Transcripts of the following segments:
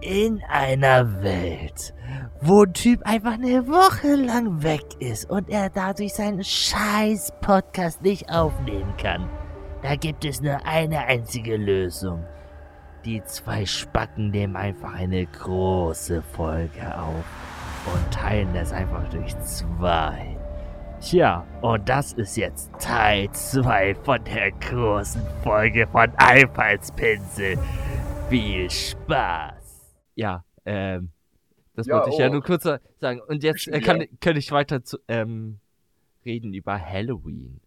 In einer Welt, wo ein Typ einfach eine Woche lang weg ist und er dadurch seinen scheiß Podcast nicht aufnehmen kann, da gibt es nur eine einzige Lösung. Die zwei Spacken nehmen einfach eine große Folge auf und teilen das einfach durch zwei. Tja, und das ist jetzt Teil 2 von der großen Folge von Einfallspinsel. Viel Spaß! Ja, ähm, das Ja, wollte ich ja oh. nur kurz sagen. Und jetzt äh, Ja. kann, kann ich weiter zu, ähm, reden über Halloween.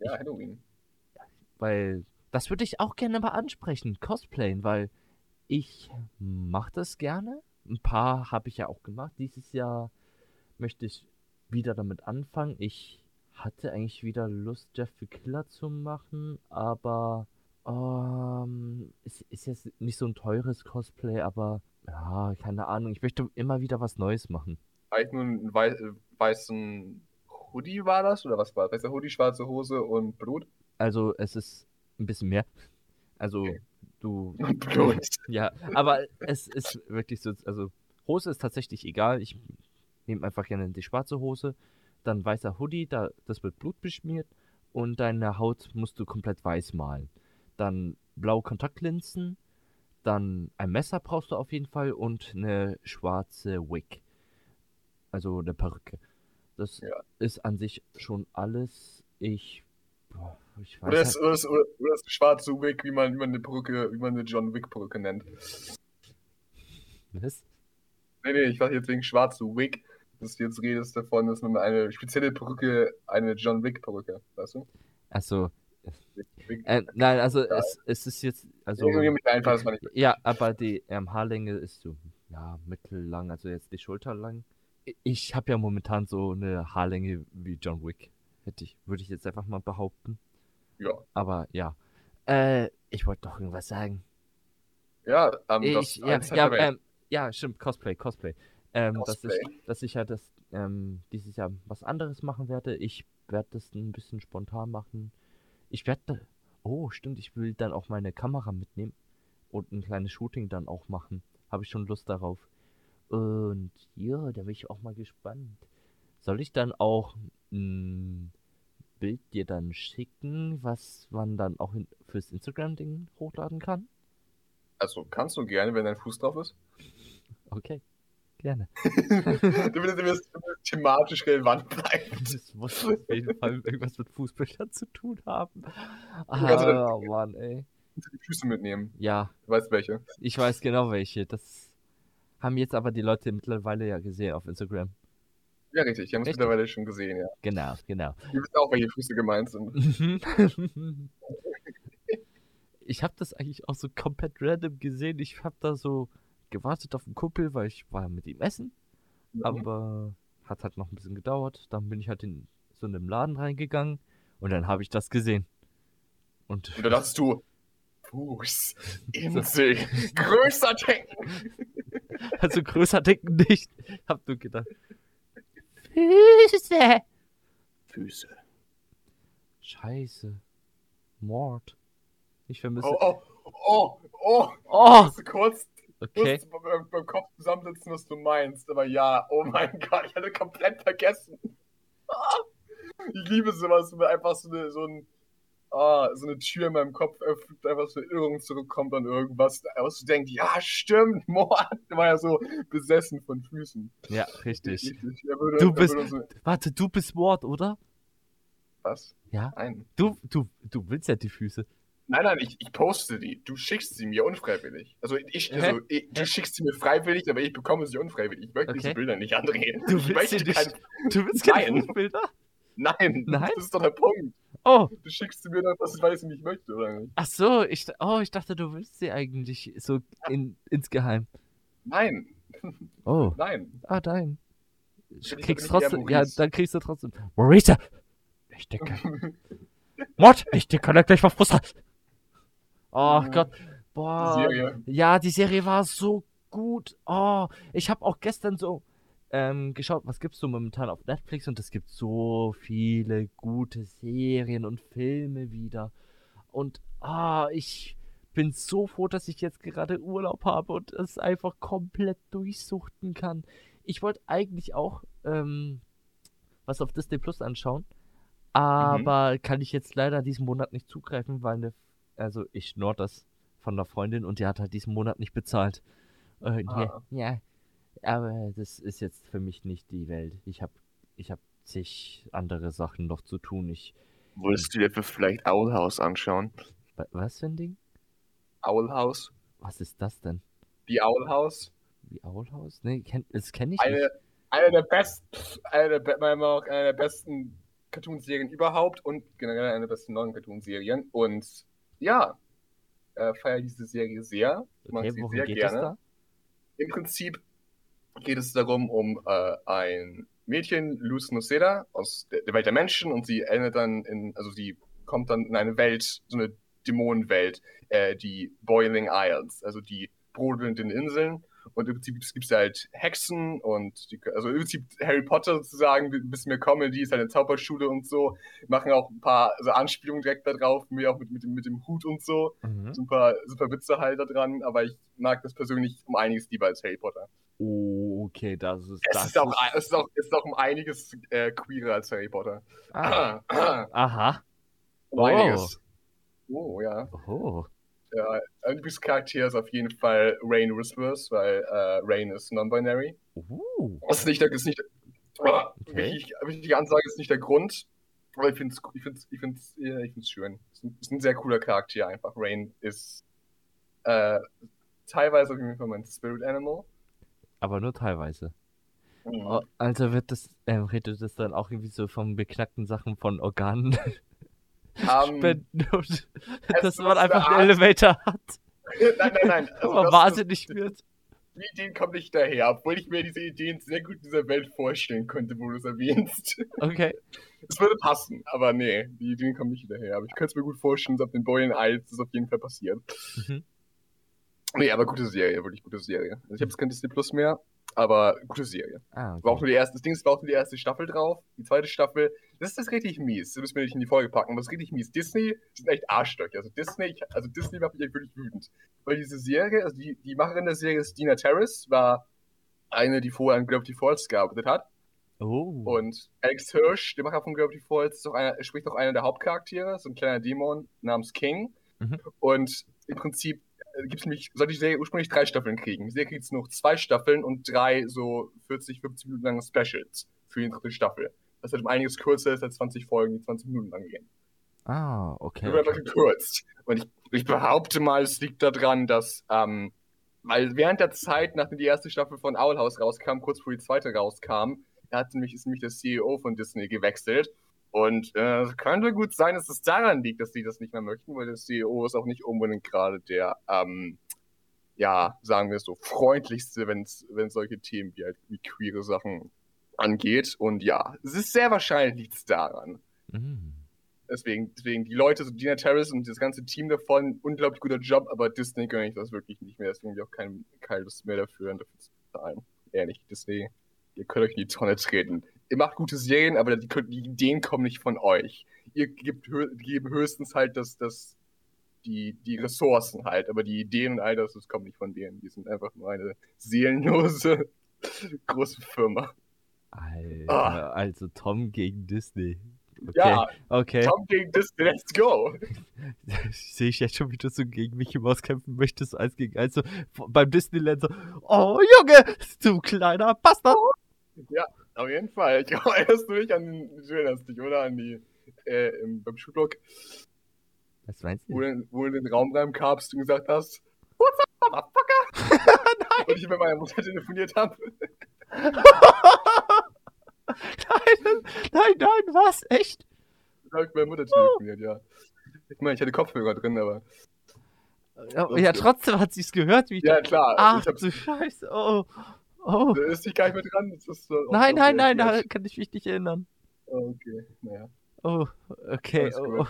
Ja, Halloween. Weil das würde ich auch gerne mal ansprechen, Cosplayen, weil ich mache das gerne. Ein paar habe ich ja auch gemacht. Dieses Jahr möchte ich wieder damit anfangen. Ich hatte eigentlich wieder Lust, Jeff the Killer zu machen, aber ähm, es ist jetzt nicht so ein teures Cosplay, aber ja, keine Ahnung. Ich möchte immer wieder was Neues machen. Eigentlich nur einen wei äh, weißen Hoodie war das? Oder was war das? Weißer Hoodie, schwarze Hose und Blut? Also es ist ein bisschen mehr. Also Okay. du Und Blut. Ja, aber es ist wirklich so, also Hose ist tatsächlich egal. Ich nehme einfach gerne die schwarze Hose, dann weißer Hoodie, da, das wird Blut beschmiert und deine Haut musst du komplett weiß malen. Dann blaue Kontaktlinsen, dann ein Messer brauchst du auf jeden Fall und eine schwarze Wig. Also eine Perücke. Das Ja. ist an sich schon alles. Ich, boah, ich weiß Oder das, halt- oder, das, oder das schwarze Wick, wie man, wie man eine Perücke, wie man eine John Wick Perücke nennt. was? Nee, nee, ich dachte jetzt wegen schwarze Wig, dass du jetzt redest davon, dass man eine spezielle Perücke, eine John Wick Perücke, weißt du? Also, Wick. Äh, nein, also es, es ist jetzt, also, ja, aber die ähm, Haarlänge ist so, ja, mittellang, also jetzt die Schulter lang. Ich habe ja momentan so eine Haarlänge wie John Wick, hätte ich, würde ich jetzt einfach mal behaupten. Ja. Aber ja, äh, ich wollte doch irgendwas sagen. Ja, ähm, Ich, ja, ja, ähm, ja, stimmt, Cosplay, Cosplay. Ähm, Dass, Cosplay. ich, dass ich ja das, ähm, dieses Jahr was anderes machen werde. Ich werde das ein bisschen spontan machen. Ich werde, oh, stimmt, ich will dann auch meine Kamera mitnehmen und ein kleines Shooting dann auch machen. Habe ich schon Lust darauf. Und ja, da bin ich auch mal gespannt. Soll ich dann auch ein Bild dir dann schicken, was man dann auch in, fürs Instagram-Ding hochladen kann? Also kannst du gerne, wenn dein Fuß drauf ist. Okay, gerne. du willst, du willst, du willst thematisch relevant bleiben. Das muss auf jeden Fall irgendwas mit Fußballern zu tun haben. Ah, Mann, ey. Du die Füße mitnehmen. Ja, Du weißt welche. ich weiß genau welche. Das haben jetzt aber die Leute mittlerweile ja gesehen auf Instagram. Ja, richtig. Die haben es mittlerweile schon gesehen, ja. Genau, genau. Wir wissen auch, welche Füße gemeint sind. ich habe das eigentlich auch so komplett random gesehen. Ich habe da so gewartet auf einen Kumpel, weil ich war mit ihm essen. Aber hat halt noch ein bisschen gedauert. Dann bin ich halt in so einem Laden reingegangen und dann habe ich das gesehen. Und Und da dachtest du, Fuß, Insel, größer denken. also größer denken nicht. Hab nur gedacht. Füße. Füße. Scheiße. Mord. Ich vermisse. Oh, oh, oh, oh. Oh, Musst du kurz okay. musst du beim, beim Kopf zusammensetzen, was du meinst. Aber ja, oh mein Gott, ich hatte komplett vergessen. Ich liebe sowas, wenn einfach so eine, so ein, ah, so eine Tür in meinem Kopf öffnet, einfach so Erinnerung zurückkommt an irgendwas, was du denkst, ja, stimmt, Mord. Der war ja so besessen von Füßen. Ja, richtig. Richtig. Würde, Du bist- so, Warte, du bist Mord, oder? was? Ja. Nein. Du, du, du willst ja die Füße. Nein, nein, ich, ich poste die. Du schickst sie mir unfreiwillig. Also ich, also ich, du schickst sie mir freiwillig, aber ich bekomme sie unfreiwillig. Ich möchte diese Okay. Bilder nicht andrehen. Du ich willst nicht- kein, Du willst keine Nein. Bilder? Nein, Nein? das ist doch der Punkt. Oh, Du schickst sie mir dann, was ich weiß, ich nicht möchte, oder nicht? ach so. Ich, oh, ich dachte, du willst sie eigentlich so in, insgeheim. Nein, Oh, nein. ah, nein. Ich- Kriegst ich trotzdem, ja, dann kriegst du trotzdem. Maurice! Ich denke. Mord! Ich denke, er gleich mal Frust. Oh. Gott. Die Boah. Serie. Ja, die Serie war so gut. Oh, ich habe auch gestern so ähm, geschaut, was gibt's so momentan auf Netflix und es gibt so viele gute Serien und Filme wieder. Und ah, ich bin so froh, dass ich jetzt gerade Urlaub habe und es einfach komplett durchsuchten kann. Ich wollte eigentlich auch ähm, was auf Disney Plus anschauen, aber kann ich jetzt leider diesen Monat nicht zugreifen, weil eine, also ich schnort das von einer Freundin und die hat halt diesen Monat nicht bezahlt. Äh, Ah. ja, ja, aber das ist jetzt für mich nicht die Welt. Ich habe ich hab zig andere Sachen noch zu tun. Ich, Wolltest du dir vielleicht Owl House anschauen? wa- was für ein Ding? Owl House? Was ist das denn? Die Owl House? Wie Owl Nee, kenn, das kenne ich Eine, nicht. eine der besten, eine der, der besten Cartoonserien überhaupt und generell eine der besten neuen Cartoonserien. Und ja, äh, feiere diese Serie sehr. Ich mag Okay, sie sehr gerne. Im Prinzip geht es darum, um äh, ein Mädchen, Luz Noceda, aus der, der Welt der Menschen und sie endet dann in, also sie kommt dann in eine Welt, so eine Dämonenwelt, äh, die Boiling Isles, also die brodelnden Inseln. Und im Prinzip gibt es halt Hexen und die, also im Prinzip Harry Potter sozusagen, ein bisschen mehr Comedy, ist halt eine Zauberschule und so, machen auch ein paar so Anspielungen direkt da drauf, mir auch mit, mit, dem, mit dem Hut und so Mhm. super, super Witze halt da dran, aber ich mag das persönlich um einiges lieber als Harry Potter. Oh, okay, das ist. Es das ist, auch, es, ist auch, es ist auch um einiges äh, queerer als Harry Potter. Ah, um aha. einiges. Oh, ja. Oh. Ja. Ein Lieblingscharakter ist auf jeden Fall Rain Whispers, weil äh, Rain ist non-binary. Uh. Das ist nicht der, ist nicht, oh, Okay. wichtig, wichtige Ansage ist nicht der Grund, aber ich finde es ich find's, ich find's, ich find's schön. Ist ein, ist ein sehr cooler Charakter einfach. Rain ist äh, teilweise auf jeden Fall mein Spirit Animal. Aber nur teilweise. Mhm. Oh, also wird das, ähm, redet das dann auch irgendwie so von beknackten Sachen von Organen Ähm, spenden und dass man einfach einen Elevator hat, nein, nein, nein. Also man wahnsinnig wird. Die Ideen kommen nicht daher, obwohl ich mir diese Ideen sehr gut in dieser Welt vorstellen könnte, wo du es erwähnst. Okay. Es würde passen, aber nee, die Ideen kommen nicht daher. Aber ich könnte es mir gut vorstellen, dass auf den Boiling Isles das auf jeden Fall passiert. Mhm. Nee, aber gute Serie, wirklich gute Serie. Also ich habe jetzt kein Disney Plus mehr, aber gute Serie. Ah, War auch okay. nur die erste, das Ding ist, war auch nur die erste Staffel drauf. Die zweite Staffel, das ist das richtig mies. Das müssen wir nicht in die Folge packen, aber das ist richtig mies. Disney sind echt Arschlöcher. Also Disney, also Disney macht mich echt wirklich wütend. Weil diese Serie, also die, die Macherin der Serie ist Dina Terrace, war eine, die vorher an Gravity Falls gearbeitet hat. Oh. Und Alex Hirsch, der Macher von Gravity Falls, ist auch einer, spricht auch einer der Hauptcharaktere, so ein kleiner Dämon namens King. Mhm. Und im Prinzip gibt es nämlich, sollte die Serie ursprünglich drei Staffeln kriegen. Die Serie kriegt jetzt noch zwei Staffeln und drei so 40, 50 Minuten lange Specials für die dritte Staffel. Das halt um einiges kürzer ist als 20 Folgen, die 20 Minuten lang gehen. ah, okay. Wir werden okay. gekürzt. Und ich, ich behaupte mal, es liegt daran, dass, ähm, weil während der Zeit, nachdem die erste Staffel von Owl House rauskam, kurz vor die zweite rauskam, er hat nämlich, ist nämlich der CEO von Disney gewechselt. Und äh, es könnte gut sein, dass es daran liegt, dass sie das nicht mehr möchten, weil der CEO ist auch nicht unbedingt gerade der, ähm, ja, sagen wir es so, freundlichste, wenn es solche Themen wie halt wie queere Sachen angeht. Und ja, es ist sehr wahrscheinlich liegt daran. Mhm. Deswegen, deswegen die Leute, so Dina Terrace und das ganze Team davon, unglaublich guter Job, aber Disney gönne ich das wirklich nicht mehr. Deswegen habe ich auch kein, keine Lust mehr dafür, dafür zu bezahlen. Ehrlich, Disney, ihr könnt euch in die Tonne treten. Ihr macht gute Serien, aber die, die Ideen kommen nicht von euch. Ihr gebt, gebt höchstens halt das, das, die, die Ressourcen halt, aber die Ideen und all das, das kommt nicht von denen. Die sind einfach nur eine seelenlose große Firma. Alter, Ah. also Tom gegen Disney. Okay, Ja, okay. Tom gegen Disney, let's go! Sehe ich jetzt schon, wie du so gegen Mickey Mouse kämpfen möchtest, eins gegen eins, so v- beim Disneyland so, oh Junge, du kleiner Bastard. Auf jeden Fall. Ich glaube, erinnerst du dich an den, du erinnerst dich, oder? An die, äh, im, beim Schulblock, Was meinst wo, du? du- wo du in den Raum reinkamst und gesagt hast, What's up, Motherfucker? Und ich mit meiner Mutter telefoniert habe. nein, nein, nein, was? Echt? Da habe ich mit meiner Mutter telefoniert, ja. Ich meine, ich hatte Kopfhörer drin, aber. Ja, trotzdem hat sie es gehört, wie ich Ja, klar. Ach ich hab's, du Scheiße, oh. Oh. da ist nicht gar nicht mehr dran. Ist, äh, Nein, nein, nein, da kann ich mich nicht erinnern. Oh, okay, naja. Oh, okay. Alles Oh, gut. oh.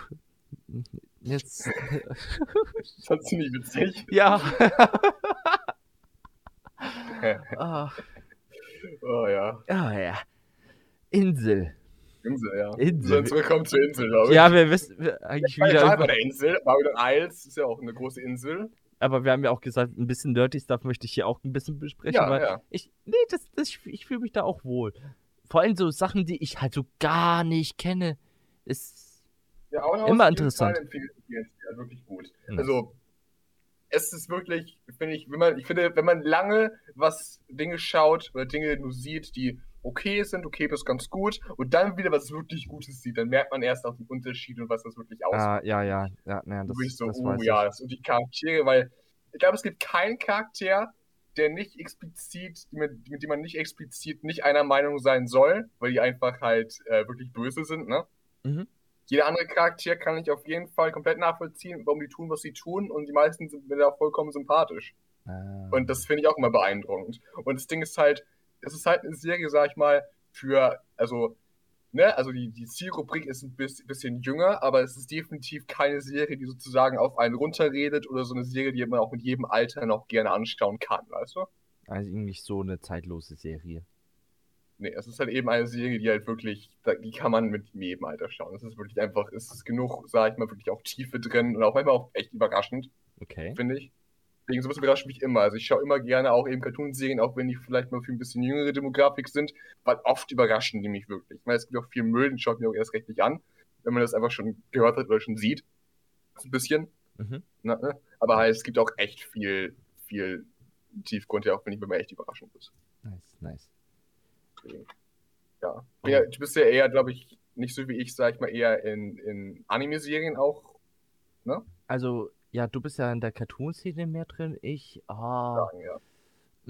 Jetzt. Das fand ziemlich witzig. Ja. ah, Oh ja. ah, ja. Insel. Insel, ja. Insel. So, zurückkommen zur Insel, glaube ich. Ja, wir wissen wir, eigentlich Ja, wieder. klar, über- bei der Insel. Babylon Isles ist ja auch eine große Insel. Aber wir haben ja auch gesagt, ein bisschen Dirty Stuff möchte ich hier auch ein bisschen besprechen, Ja, weil ja. ich, nee, das, das, ich, fühle mich da auch wohl. Vor allem so Sachen, die ich halt so gar nicht kenne. Ist, Ja, Immer interessant. Ja, wirklich gut. Ja. Also, es ist wirklich, finde ich, wenn man, ich finde, wenn man lange was Dinge schaut oder Dinge nur sieht, die okay sind, okay bis ganz gut, und dann wieder was wirklich Gutes sieht, dann merkt man erst auch den Unterschied und was das wirklich ausmacht. ah, ja, ja, ja, naja, das, Du bist so, das oh ja, das, und die Charaktere, weil ich glaube, es gibt keinen Charakter, der nicht explizit, mit, mit dem man nicht explizit nicht einer Meinung sein soll, weil die einfach halt äh, wirklich böse sind, ne? Mhm. Jeder andere Charakter kann ich auf jeden Fall komplett nachvollziehen, warum die tun, was sie tun, und die meisten sind mir da vollkommen sympathisch. Ah, Und das finde ich auch immer beeindruckend. Und das Ding ist halt, es ist halt eine Serie, sag ich mal, für, also, ne, also die, die Zielrubrik ist ein bis- bisschen jünger, aber es ist definitiv keine Serie, die sozusagen auf einen runterredet oder so eine Serie, die man auch mit jedem Alter noch gerne anschauen kann, weißt du? also eigentlich so eine zeitlose Serie. Nee, es ist halt eben eine Serie, die halt wirklich, die kann man mit jedem Alter schauen. Es ist wirklich einfach, es ist genug, sag ich mal, wirklich auch Tiefe drin und auch manchmal auch echt überraschend. Okay. finde ich. Deswegen sowas überrascht mich immer. Also ich schaue immer gerne auch eben Cartoonserien, auch wenn die vielleicht mal für ein bisschen jüngere Demografik sind, weil oft überraschen die mich wirklich. Ich meine, es gibt auch viel Müll, den schaut mir auch erst recht nicht an, wenn man das einfach schon gehört hat oder schon sieht. So ein bisschen. Mhm. Ne? ne? Aber halt, es gibt auch echt viel, viel Tiefgrund, ja, auch wenn ich immer echt überraschend ist. Nice, nice. Deswegen, ja. ja. Du bist ja eher, glaube ich, nicht so wie ich, sag ich mal, eher in, in Anime-Serien auch Also, ja, du bist ja in der Cartoon-Szene mehr drin. Ich, ah, sagen, ja.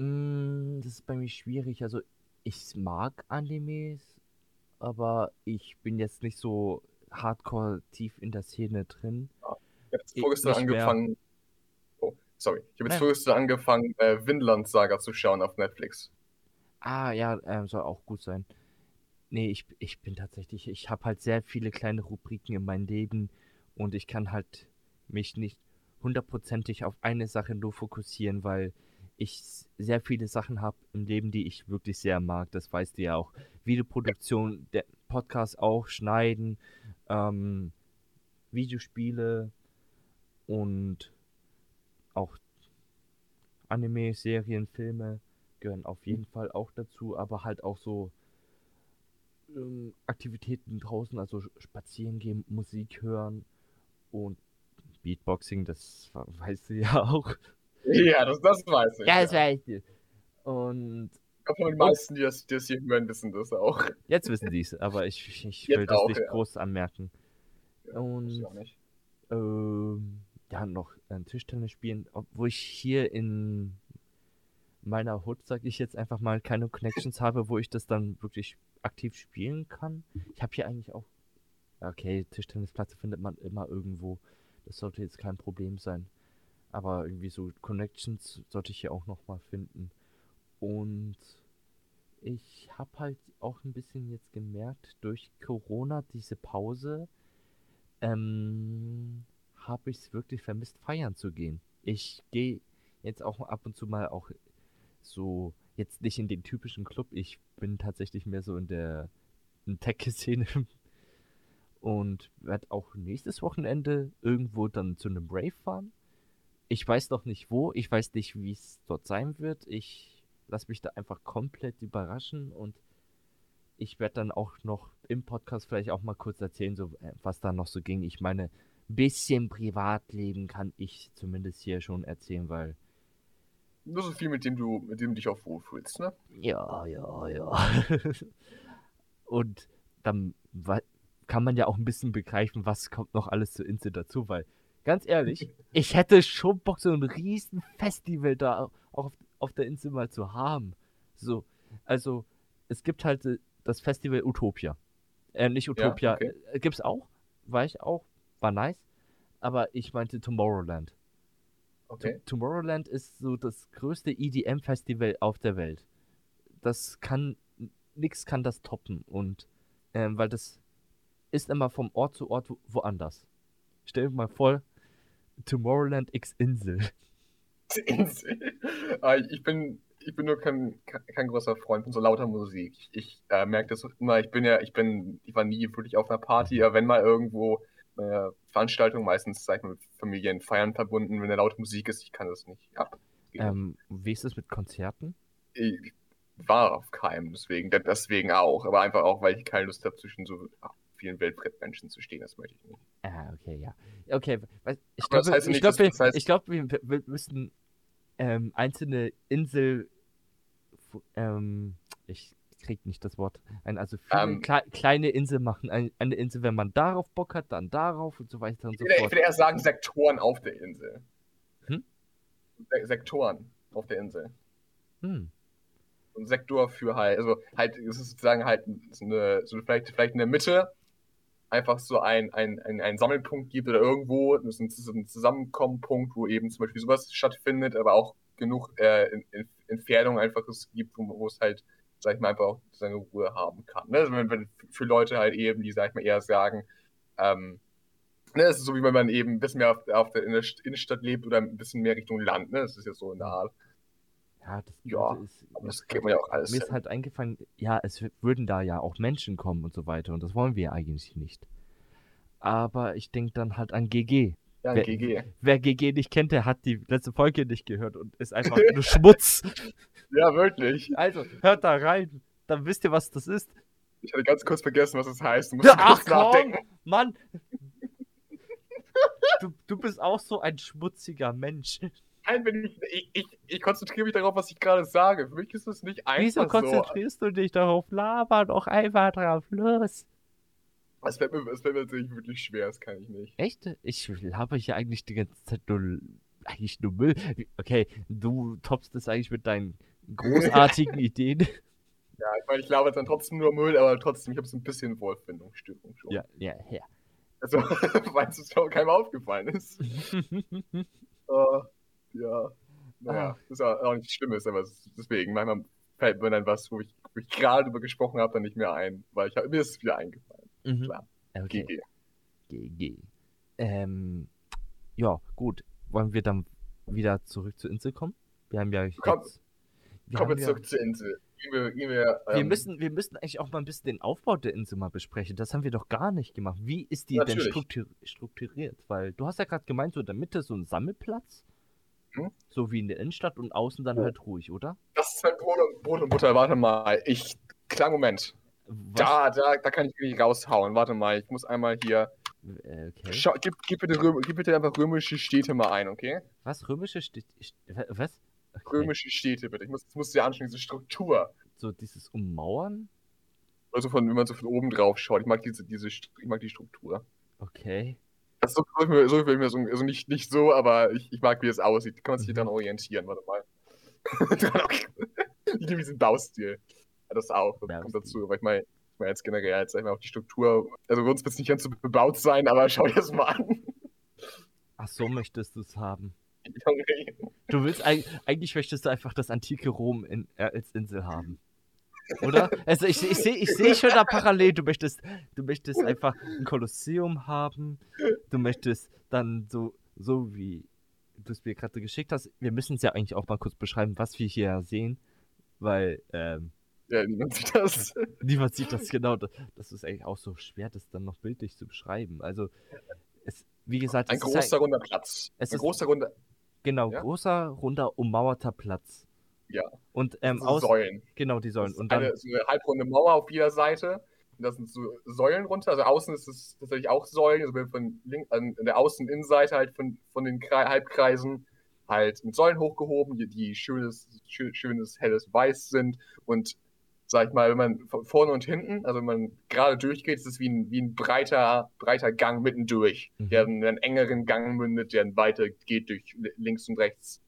mh, das ist bei mir schwierig. Also, ich mag Animes, aber ich bin jetzt nicht so hardcore tief in der Szene drin. Ich habe jetzt vorgestern angefangen. Oh, sorry. Ich habe jetzt Nein. vorgestern angefangen, äh, Vinland Saga zu schauen auf Netflix. Ah, ja, ähm, soll auch gut sein. Nee, ich, ich bin tatsächlich, ich habe halt sehr viele kleine Rubriken in meinem Leben und ich kann halt mich nicht hundertprozentig auf eine Sache nur fokussieren, weil ich sehr viele Sachen habe im Leben, die ich wirklich sehr mag. Das weißt du ja auch. Videoproduktion, der Podcast auch, Schneiden, ähm, Videospiele und auch Anime, Serien, Filme gehören auf jeden Fall auch dazu, aber halt auch so ähm, Aktivitäten draußen, also spazieren gehen, Musik hören und Beatboxing, das weißt du ja auch. Ja, das, das weiß ich. Ja, das weiß ich. Und Ich glaube, die meisten, die das, die das hier hören, wissen das auch. jetzt wissen die es, aber ich, ich Jetzt will das auch, nicht ja. groß anmerken. Ich Und auch nicht. ähm, ja, noch äh, Tischtennis spielen, obwohl ich hier in meiner Hut, sag ich jetzt einfach mal, keine Connections habe, wo ich das dann wirklich aktiv spielen kann. Ich habe hier eigentlich auch, ja, okay, Tischtennisplätze findet man immer irgendwo. Das sollte jetzt kein Problem sein. Aber irgendwie so Connections sollte ich hier auch nochmal finden. Und ich habe halt auch ein bisschen jetzt gemerkt, durch Corona, diese Pause, ähm, habe ich es wirklich vermisst, feiern zu gehen. Ich gehe jetzt auch ab und zu mal auch so, jetzt nicht in den typischen Club, ich bin tatsächlich mehr so in der Tech-Szene und werde auch nächstes Wochenende irgendwo dann zu einem Rave fahren. Ich weiß noch nicht wo, ich weiß nicht, wie es dort sein wird. Ich lasse mich da einfach komplett überraschen und ich werde dann auch noch im Podcast vielleicht auch mal kurz erzählen, so äh, was da noch so ging. Ich meine, ein bisschen Privatleben kann ich zumindest hier schon erzählen, weil Nur so viel, mit dem du, mit dem du dich auch wohlfühlst, ne? ja, ja, ja. Und dann kann man ja auch ein bisschen begreifen, was kommt noch alles zur Insel dazu, weil ganz ehrlich, ich hätte schon Bock, so ein riesen Festival da auch auf, auf der Insel mal zu haben. So, also es gibt halt äh, das Festival Utopia. Äh, nicht Utopia, okay. äh, gibt's auch, war ich auch, war nice, aber ich meinte Tomorrowland. Okay. To- Tomorrowland ist so das größte EDM-Festival auf der Welt. Das kann, nix kann das toppen und, ähm, weil das ist immer vom Ort zu Ort wo- woanders. Stell dir mal vor, Tomorrowland X Insel. Insel. Ah, ich bin, ich bin nur kein, kein großer Freund von so lauter Musik. Ich, ich äh, merke das immer, ich bin ja, ich bin, ich war nie wirklich auf einer Party, aber wenn mal irgendwo eine Veranstaltung, meistens, sag ich mal, mit Familien, Feiern verbunden, wenn da laute Musik ist, ich kann das nicht ab. Ähm, wie ist es mit Konzerten? Ich war auf keinem, deswegen, deswegen auch, aber einfach auch, weil ich keine Lust habe, zwischen so vielen Weltmenschen zu stehen, das möchte ich nicht. Ah, okay, ja. Okay, ich Aber das glaube, heißt ich glaube, das heißt- ich glaube, wir, wir müssen ähm, einzelne Insel, ähm, ich krieg nicht das Wort, ein, also viele Ähm. klei- kleine Insel machen. Ein, eine Insel, wenn man darauf Bock hat, dann darauf und so weiter und Ich so würde, ich fort. würde eher sagen Sektoren auf der Insel. Hm? Se- Sektoren auf der Insel. Hm. ein Sektor für halt, also halt, es ist sozusagen halt so eine, so eine vielleicht, vielleicht in der Mitte einfach so ein, ein, ein, ein Sammelpunkt gibt oder irgendwo, so ein Zusammenkommenpunkt, wo eben zum Beispiel sowas stattfindet, aber auch genug äh, in, in, Entfernung einfach es gibt, wo, es halt, sag ich mal, einfach auch seine Ruhe haben kann. Ne? Also wenn, wenn für Leute halt eben, die, sag ich mal, eher sagen, ähm, ne, es ist so wie wenn man eben ein bisschen mehr auf, auf der, in der St- Innenstadt lebt oder ein bisschen mehr Richtung Land, ne? Das ist ja so in der Art. Ja, das Ja, ist, mir das ist geht man ja auch alles. Mir ist halt eingefallen, ja, es würden da ja auch Menschen kommen und so weiter und das wollen wir ja eigentlich nicht. Aber ich denke dann halt an GG. ja, wer- GG. Wer GG nicht kennt, der hat die letzte Folge nicht gehört und ist einfach nur Schmutz. Ja, wirklich. Also, hört da rein, dann wisst ihr, was das ist. Ich hatte ganz kurz vergessen, was das heißt. Du musst Ach kurz nachdenken. komm, Mann. Du, du bist auch so ein schmutziger Mensch. Nein, wenn ich, ich, ich, ich konzentriere mich darauf, was ich gerade sage. Für mich ist es nicht Wieso einfach so. konzentrierst du dich darauf? Laber doch einfach drauf los. Es fällt, mir, es fällt mir natürlich wirklich schwer, das kann ich nicht. Echt? Ich laber hier eigentlich die ganze Zeit nur, eigentlich nur Müll. Okay, du toppst es eigentlich mit deinen großartigen Ideen. Ja, ich meine, ich jetzt dann trotzdem nur Müll, aber trotzdem, ich habe so ein bisschen Wohlfindungsstörung schon. Ja, ja, ja. Also, weil es schon keinem aufgefallen ist. Äh, ja. Naja, Ah. das ist auch nichts Schlimmes, aber deswegen, manchmal fällt mir dann was, wo ich, wo ich gerade drüber gesprochen habe, dann nicht mehr ein, weil ich hab, mir ist es wieder eingefallen. Mhm. Klar. Okay. GG. GG. Ähm, ja, gut. Wollen wir dann wieder zurück zur Insel kommen? Wir haben ja Komm, jetzt. Wir, Kommen haben wir ja, zurück zur Insel. Gehen wir, gehen wir, wir, ähm, müssen, wir müssen eigentlich auch mal ein bisschen den Aufbau der Insel mal besprechen. Das haben wir doch gar nicht gemacht. Wie ist die denn Natürlich. struktur strukturiert? Weil du hast ja gerade gemeint, so in der Mitte so ein Sammelplatz. Hm? So wie in der Innenstadt und außen dann Ja. halt ruhig, oder? Das ist mein Brot und, Brot und Butter. Warte mal. Ich. Klar, Moment. Was? Da, da, da kann ich wirklich raushauen. Warte mal. Ich muss einmal hier. Äh, Okay. Schau, gib, gib, bitte Röm, gib bitte einfach römische Städte mal ein, okay? Was? Römische Städte? Was? Okay. Römische Städte, bitte. Ich muss, das musst du dir anschauen, diese Struktur. So dieses Ummauern? Also von, wenn man so von oben drauf schaut. Ich mag diese, diese, ich mag die Struktur. Okay. Das ist so, so, viel- so, so also nicht, nicht so, aber ich, ich mag, wie es aussieht. Kann man sich Mhm. daran orientieren, warte mal. Dran- ich liebe diesen Baustil. Das auch, das kommt dazu. Aber ich meine, ich meine jetzt generell, jetzt sag ich mal, auch die Struktur. Also wird es nicht ganz so bebaut sein, aber schau dir das mal an. Ach so möchtest du es haben. Du willst eig eigentlich möchtest du einfach das antike Rom in, äh, als Insel haben. Oder? Also ich, ich sehe ich seh schon da parallel, du möchtest, du möchtest einfach ein Kolosseum haben, du möchtest dann so, so wie du es mir gerade geschickt hast, wir müssen es ja eigentlich auch mal kurz beschreiben, was wir hier sehen, weil ähm, Ja, niemand sieht das. niemand sieht das genau. Das, das ist eigentlich auch so schwer, das dann noch bildlich zu beschreiben. Also, es, wie gesagt, Ein es ist großer, runder Platz. es ein ist- großer, runder. Genau, Ja? großer, runder, ummauerter Platz. Ja. Und ähm, so aus. Säulen. Genau, die Säulen. Und dann. eine, so eine halbrunde Mauer auf jeder Seite. Und da sind so Säulen runter. Also außen ist es tatsächlich auch Säulen. Also wenn von link, an der Außen- und Innenseite halt von, von den Kre Halbkreisen halt mit Säulen hochgehoben, die, die schönes, schön, schönes, helles Weiß sind. Und sag ich mal, wenn man von vorne und hinten, also wenn man gerade durchgeht, ist es wie ein, wie ein breiter, breiter Gang mittendurch, Mhm. der in einen engeren Gang mündet, der dann weiter geht durch links und rechts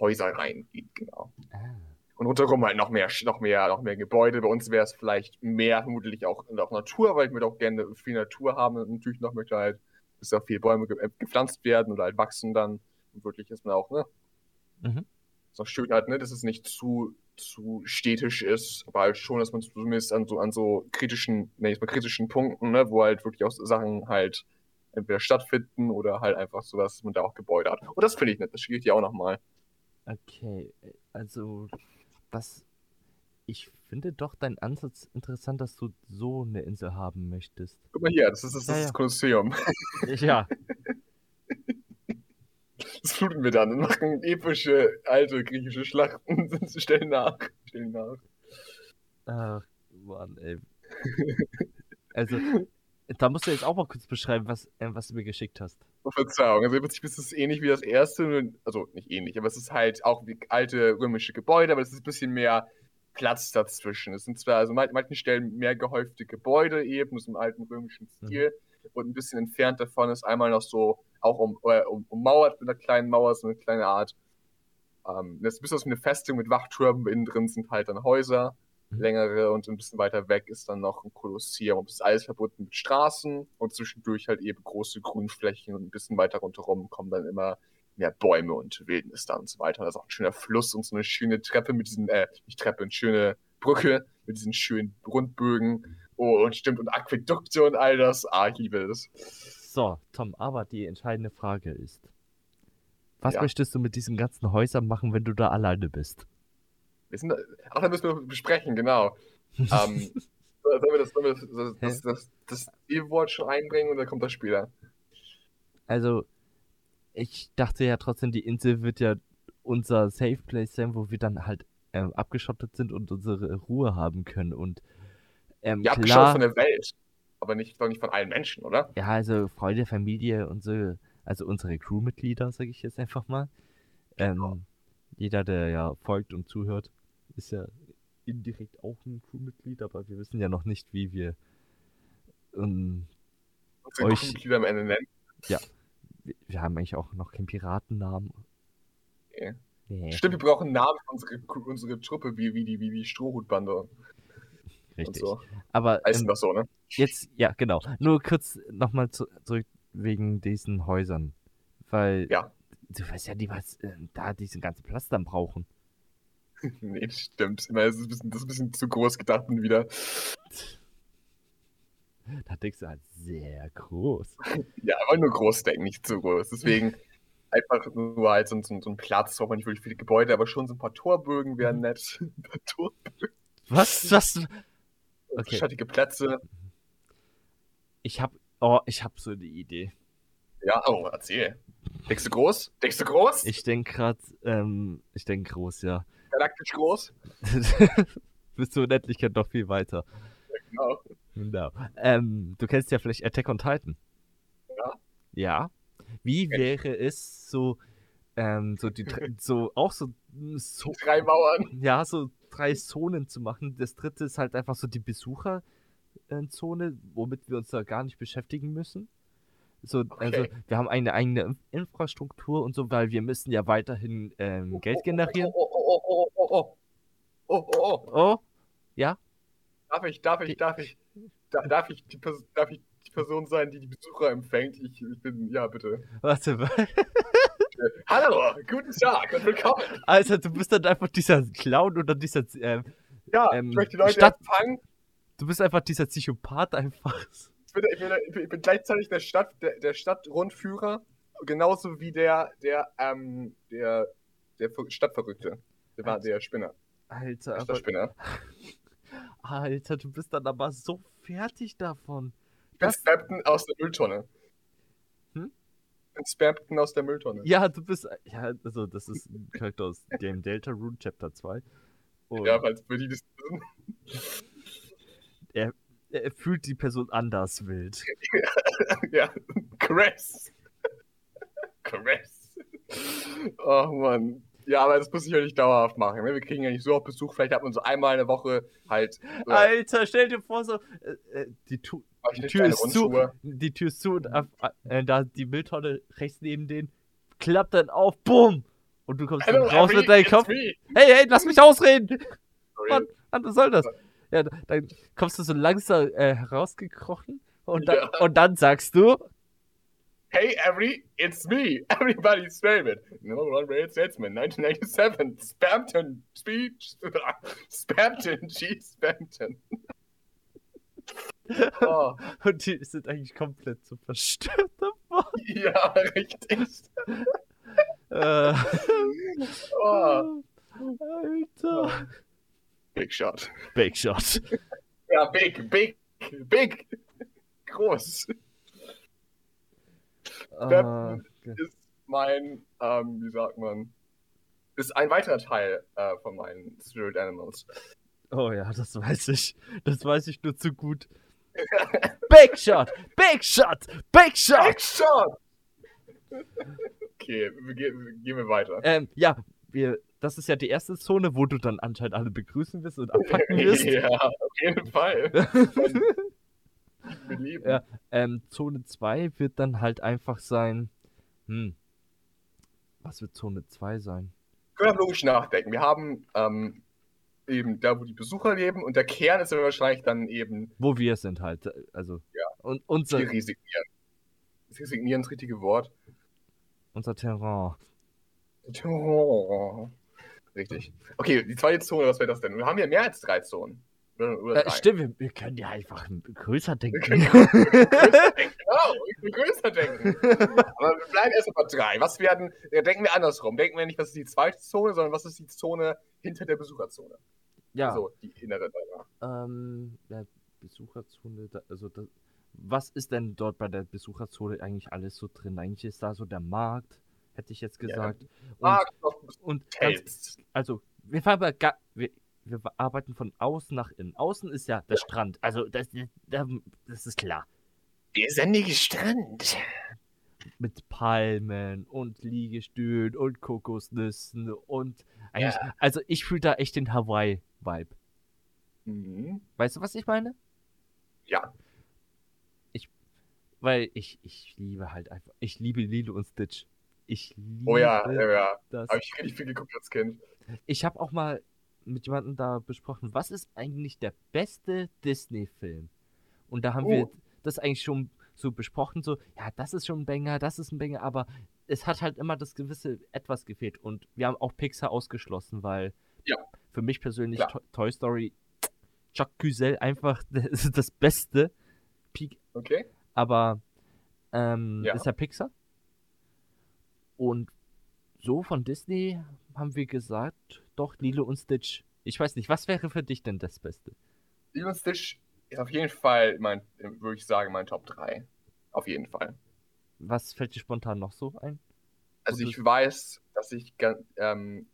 Häuser reingeht, genau. Ah, Und rundherum halt noch mehr, noch mehr, noch mehr Gebäude. Bei uns wäre es vielleicht mehr, vermutlich auch, auch Natur, weil ich würde auch gerne viel Natur haben. Und natürlich noch möchte halt, dass da viele Bäume ge äh, gepflanzt werden oder halt wachsen dann. Und wirklich ist man auch, ne? Mhm. Ist auch schön halt, ne, dass es nicht zu, zu städtisch ist, aber halt schon, dass man zumindest an so, an so kritischen, ne, mal kritischen Punkten, ne, wo halt wirklich auch Sachen halt entweder stattfinden oder halt einfach sowas, dass man da auch Gebäude hat. Und das finde ich nett, das spielt ja auch nochmal. Okay, äh, also das. Ich finde doch deinen Ansatz interessant, dass du so eine Insel haben möchtest. Guck mal hier, das ist das, das, Ja, ja. Kolosseum. Ja, Das fluten wir dann und machen epische alte griechische Schlachten. Stellen nach. Stellen nach. ach Mann, ey. Also, da musst du jetzt auch mal kurz beschreiben, was, äh, was du mir geschickt hast. Verzeihung. Also im Prinzip ist es ähnlich wie das erste, also nicht ähnlich, aber es ist halt auch wie alte römische Gebäude, aber es ist ein bisschen mehr Platz dazwischen. Es sind zwar also an manchen Stellen mehr gehäufte Gebäude eben, so im alten römischen Stil, und ein bisschen entfernt davon ist einmal noch so, auch um, äh, um, ummauert mit einer kleinen Mauer, so eine kleine Art, ähm, das ist ein bisschen aus wie eine Festung mit Wachtürmen, innen drin sind halt dann Häuser, Mhm. Längere und ein bisschen weiter weg ist dann noch ein Kolosseum. Das ist alles verbunden mit Straßen und zwischendurch halt eben große Grünflächen und ein bisschen weiter rundherum kommen dann immer mehr Bäume und Wildnis da und so weiter. Da ist auch ein schöner Fluss und so eine schöne Treppe mit diesen, äh, nicht Treppe, eine schöne Brücke mit diesen schönen Rundbögen. Oh, und stimmt, und Aquädukte und all das. Ah, ich liebe das. So, Tom, aber die entscheidende Frage ist: Was Ja. möchtest du mit diesen ganzen Häusern machen, wenn du da alleine bist? Wir sind, ach, da müssen wir besprechen, genau. ähm, sollen wir das, sollen wir das, das, das, das, E-Wort schon einbringen oder kommt das später? Also, ich dachte ja trotzdem, die Insel wird ja unser Safe Place sein, wo wir dann halt ähm, abgeschottet sind und unsere Ruhe haben können. Und ähm, Ja, klar, von der Welt. Aber nicht, nicht von allen Menschen, oder? ja, also Freunde, Familie, unsere, also unsere Crewmitglieder, sage ich jetzt einfach mal. Ähm, jeder, der ja folgt und zuhört, ist ja indirekt auch ein Crewmitglied, aber wir wissen ja noch nicht, wie wir ähm, Euch- Crewmitglieder am Ende nennen. wir, wir haben eigentlich auch noch keinen Piratennamen. Okay. Nee, Stimmt, wir brauchen einen Namen für unsere, unsere Truppe, wie, wie die, wie die Strohhutbande richtig. so. Aber ähm, so, ne? jetzt, ja, genau. Nur kurz nochmal zu, zurück wegen diesen Häusern. Weil Ja. du weißt ja niemals, äh, da diesen ganzen Platz dann brauchen. nee, das stimmt. Immer, Das ist, ein bisschen, das ist ein bisschen zu groß gedacht und wieder. Da denkst du halt sehr groß. Ja, aber nur groß denken, nicht zu groß. Deswegen einfach nur halt so, so, so ein Platz, braucht man nicht wirklich viele Gebäude, aber schon so ein paar Torbögen wären nett. Ein paar Torbögen, Was? Was? Okay. schattige Plätze. Ich hab, oh, ich hab so eine Idee. Ja, oh, erzähl. Denkst du groß? Denkst du groß? Ich denk grad, ähm, ich denk groß, ja. Galaktisch groß? Bis zur Unendlichkeit noch viel weiter. Genau. Genau. Ähm, du kennst ja vielleicht Attack on Titan. Ja. Ja. Wie wäre es so, ähm, so die, so, auch so, so, Drei Mauern. ja, so drei Zonen zu machen. Das dritte ist halt einfach so die Besucherzone, womit wir uns da gar nicht beschäftigen müssen. So, also, Okay. wir haben eine eigene Inf- Infrastruktur und so, weil wir müssen ja weiterhin ähm, Geld generieren. Oh, oh, oh, oh, oh, oh. Oh, oh, oh. Oh, ja, Darf ich, darf ich, darf ich, da, darf ich, die, darf ich die Person sein, die die Besucher empfängt? Ich, ich bin, ja, bitte. warte mal. Hallo, guten Tag und willkommen. Alter, du bist dann einfach dieser Clown oder dieser, ähm, Ja, Ähm, ich möchte Leute Stadt- empfangen. du bist einfach dieser Psychopath einfach. Ich bin, ich bin, ich bin, ich bin gleichzeitig der Stadt, der, der Stadtrundführer, genauso wie der, der, ähm, der, der Ver- Stadtverrückte. Der war der Spinner. Alter, Der aber, Stadtspinner. Alter, du bist dann aber so fertig davon. Ich bin Das, Spampton aus der Mülltonne. Hm? Ich bin Spampton aus der Mülltonne. ja, du bist, ja, also das ist ein Charakter aus Game Delta Rune Chapter 2. Und Ja, falls für die das er, er fühlt die Person anders wild. ja, Chris. Chris. Oh Mann. Ja, aber das muss ich ja nicht dauerhaft machen. Ne? Wir kriegen ja nicht so oft Besuch. Vielleicht hat man so einmal in der Woche halt. Oder Alter, stell dir vor, so, äh, äh, die, tu die eine Tür ist zu, die Tür ist zu und ab, äh, da die Mülltonne rechts neben denen klappt dann auf, bumm! Und du kommst dann Hello, raus mit deinem Kopf. me. Hey, hey, lass mich ausreden! Mann, Mann, was soll das? Ja, dann kommst du so langsam äh, herausgekrochen und dann, Ja. und dann sagst du, Hey, every, it's me. Everybody's favorite. No one way statesman. 1997. Spampton Speech. Spampton G. Spampton. Oh, und die sind eigentlich komplett so verstört davon. ja, richtig. Äh, Oh, Alter. Big Shot. Big Shot. Ja, big, big, big. Groß. Ah, Ist mein, ähm, wie sagt man, ist ein weiterer Teil äh, von meinen Spirit Animals. oh ja, das weiß ich. Das weiß ich nur zu gut. Big Shot! Big Shot! Big Shot! Big Shot! Okay, wir gehen wir weiter. Ähm, ja, wir, das ist ja die erste Zone, wo du dann anscheinend alle begrüßen wirst und abpacken wirst. ja, auf jeden Fall. Wir lieben. Ja. ähm, Zone 2 wird dann halt einfach sein. Hm. Was wird Zone 2 sein? Wir können auch logisch nachdenken. Wir haben ähm, eben da, wo die Besucher leben und der Kern ist ja wahrscheinlich dann eben Wo wir sind halt. Also. Ja. Und unser, die resignieren. Ist resignieren das richtige Wort? unser Terrain. Oh. Richtig. Okay, die zweite Zone, was wäre das denn? Wir haben ja mehr als drei Zonen. Oder Äh, drei. stimmt, wir, wir können ja einfach größer denken. können größer denken. Genau, wir können größer denken. Aber wir bleiben erst bei drei. Was werden, ja, denken wir andersrum. Denken wir nicht, was ist die zweite Zone, sondern was ist die Zone hinter der Besucherzone? ja. So, die innere danach. Ähm, ja, Besucherzone, da, also das, was ist denn dort bei der Besucherzone eigentlich alles so drin? Eigentlich ist da so der Markt, hätte ich jetzt Ja, gesagt. Ah, Und, und ganz, also, wir fangen bei, wir, wir arbeiten von außen nach innen. Außen ist ja der Strand, also das, das, das ist klar. Der sonnige Strand. Mit Palmen und Liegestühlen und Kokosnüssen und eigentlich, also ich fühle da echt den Hawaii-Vibe. Mhm. Weißt du, was ich meine? Ja. Weil ich, ich liebe halt einfach, ich liebe Lilo und Stitch. Ich liebe Oh ja, ja, ja. Habe ich richtig viel geguckt als Kind. Ich habe auch mal mit jemandem da besprochen, was ist eigentlich der beste Disney-Film? Und da haben wir Oh. das eigentlich schon so besprochen, so, ja, das ist schon ein Banger, das ist ein Banger, aber es hat halt immer das gewisse etwas gefehlt. Und wir haben auch Pixar ausgeschlossen, weil Ja. für mich persönlich. To Toy Story, Chuck Güzel einfach das, das Beste. Peak Okay? aber ähm, Ja. ist ja Pixar. Und so von Disney haben wir gesagt, doch Lilo und Stitch. Ich weiß nicht, was wäre für dich denn das Beste? Lilo und Stitch ist auf jeden Fall mein, würde ich sagen, mein Top 3. Auf jeden Fall. Was fällt dir spontan noch so ein? Also ich weiß, dass ich ähm,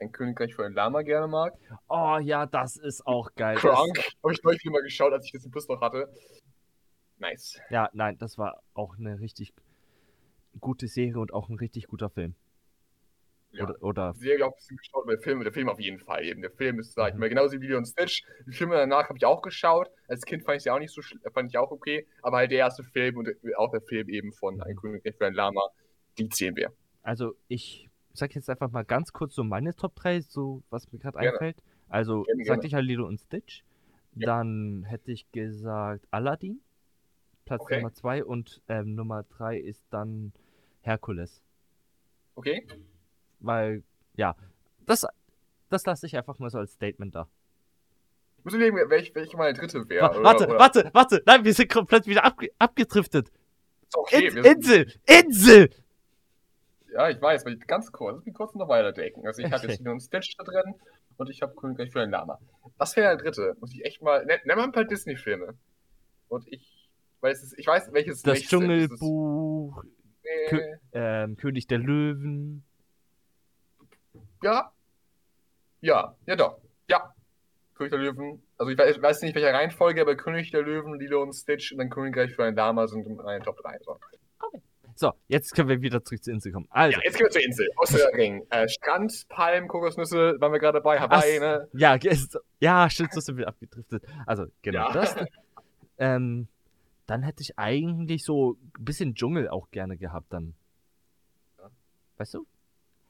ein Königreich für ein Lama gerne mag. Oh ja, das ist auch geil. Das, Kronk. Habe ich neulich mal geschaut, als ich das im Bus noch hatte. Nice. ja, nein, das war auch eine richtig gute Serie und auch ein richtig guter Film. Ja. Oder, oder Die Serie auch ein bisschen geschaut, aber der Film, der Film auf jeden Fall. Eben. Der Film ist, sag ich Mhm. mal, genauso wie Lilo und Stitch. Die Filme danach habe ich auch geschaut. Als Kind fand ich sie auch nicht so fand ich auch okay. Aber halt der erste Film und auch der Film eben von Ein Königreich für ein Lama, die zählen wir. Also ich sag jetzt einfach mal ganz kurz so meine Top 3, so was mir gerade einfällt. Also Gerne, sagte ich ja Lilo und Stitch. Ja. Dann hätte ich gesagt Aladdin. Platz Okay. Nummer 2 und ähm, Nummer 3 ist dann Herkules. Okay? Weil, ja, das, das lasse ich einfach mal so als Statement da. Ich muss überlegen, welche, welche meine dritte wäre. Wa- warte, oder- warte, warte! Nein, wir sind komplett wieder abge abgedriftet. Okay, In sind- Insel! Insel! Ja, ich weiß, aber ich- ganz kurz, lass mich kurz noch weiterdenken. Also ich habe Okay. jetzt Lilo und Stitch da drin und ich habe Königreich für ein Lama. Was wäre der dritte? Muss ich echt mal. Nenn, nenn mal ein paar Disney-Filme. Und ich weiß ich weiß, welches Das ist. Dschungelbuch, ist- Kö- äh, ähm, König der Löwen. Ja. Ja, ja doch. Ja. König der Löwen. Also ich weiß, nicht, welcher Reihenfolge, aber König der Löwen, Lilo und Stitch und dann Königreich für ein Lama sind in meinen Top 3. So. So, jetzt können wir wieder zurück zur Insel kommen. Also, Ja, jetzt gehen wir zur Insel. Außer der Ring. Äh, Strand, Palmen, Kokosnüsse, waren wir gerade dabei. Hawaii, Ach, ne? Ja, ist, ja, stimmt, so sind wir abgedriftet. Also, genau Ja. das. Ähm, dann hätte ich eigentlich so ein bisschen Dschungel auch gerne gehabt dann. Ja. Weißt du?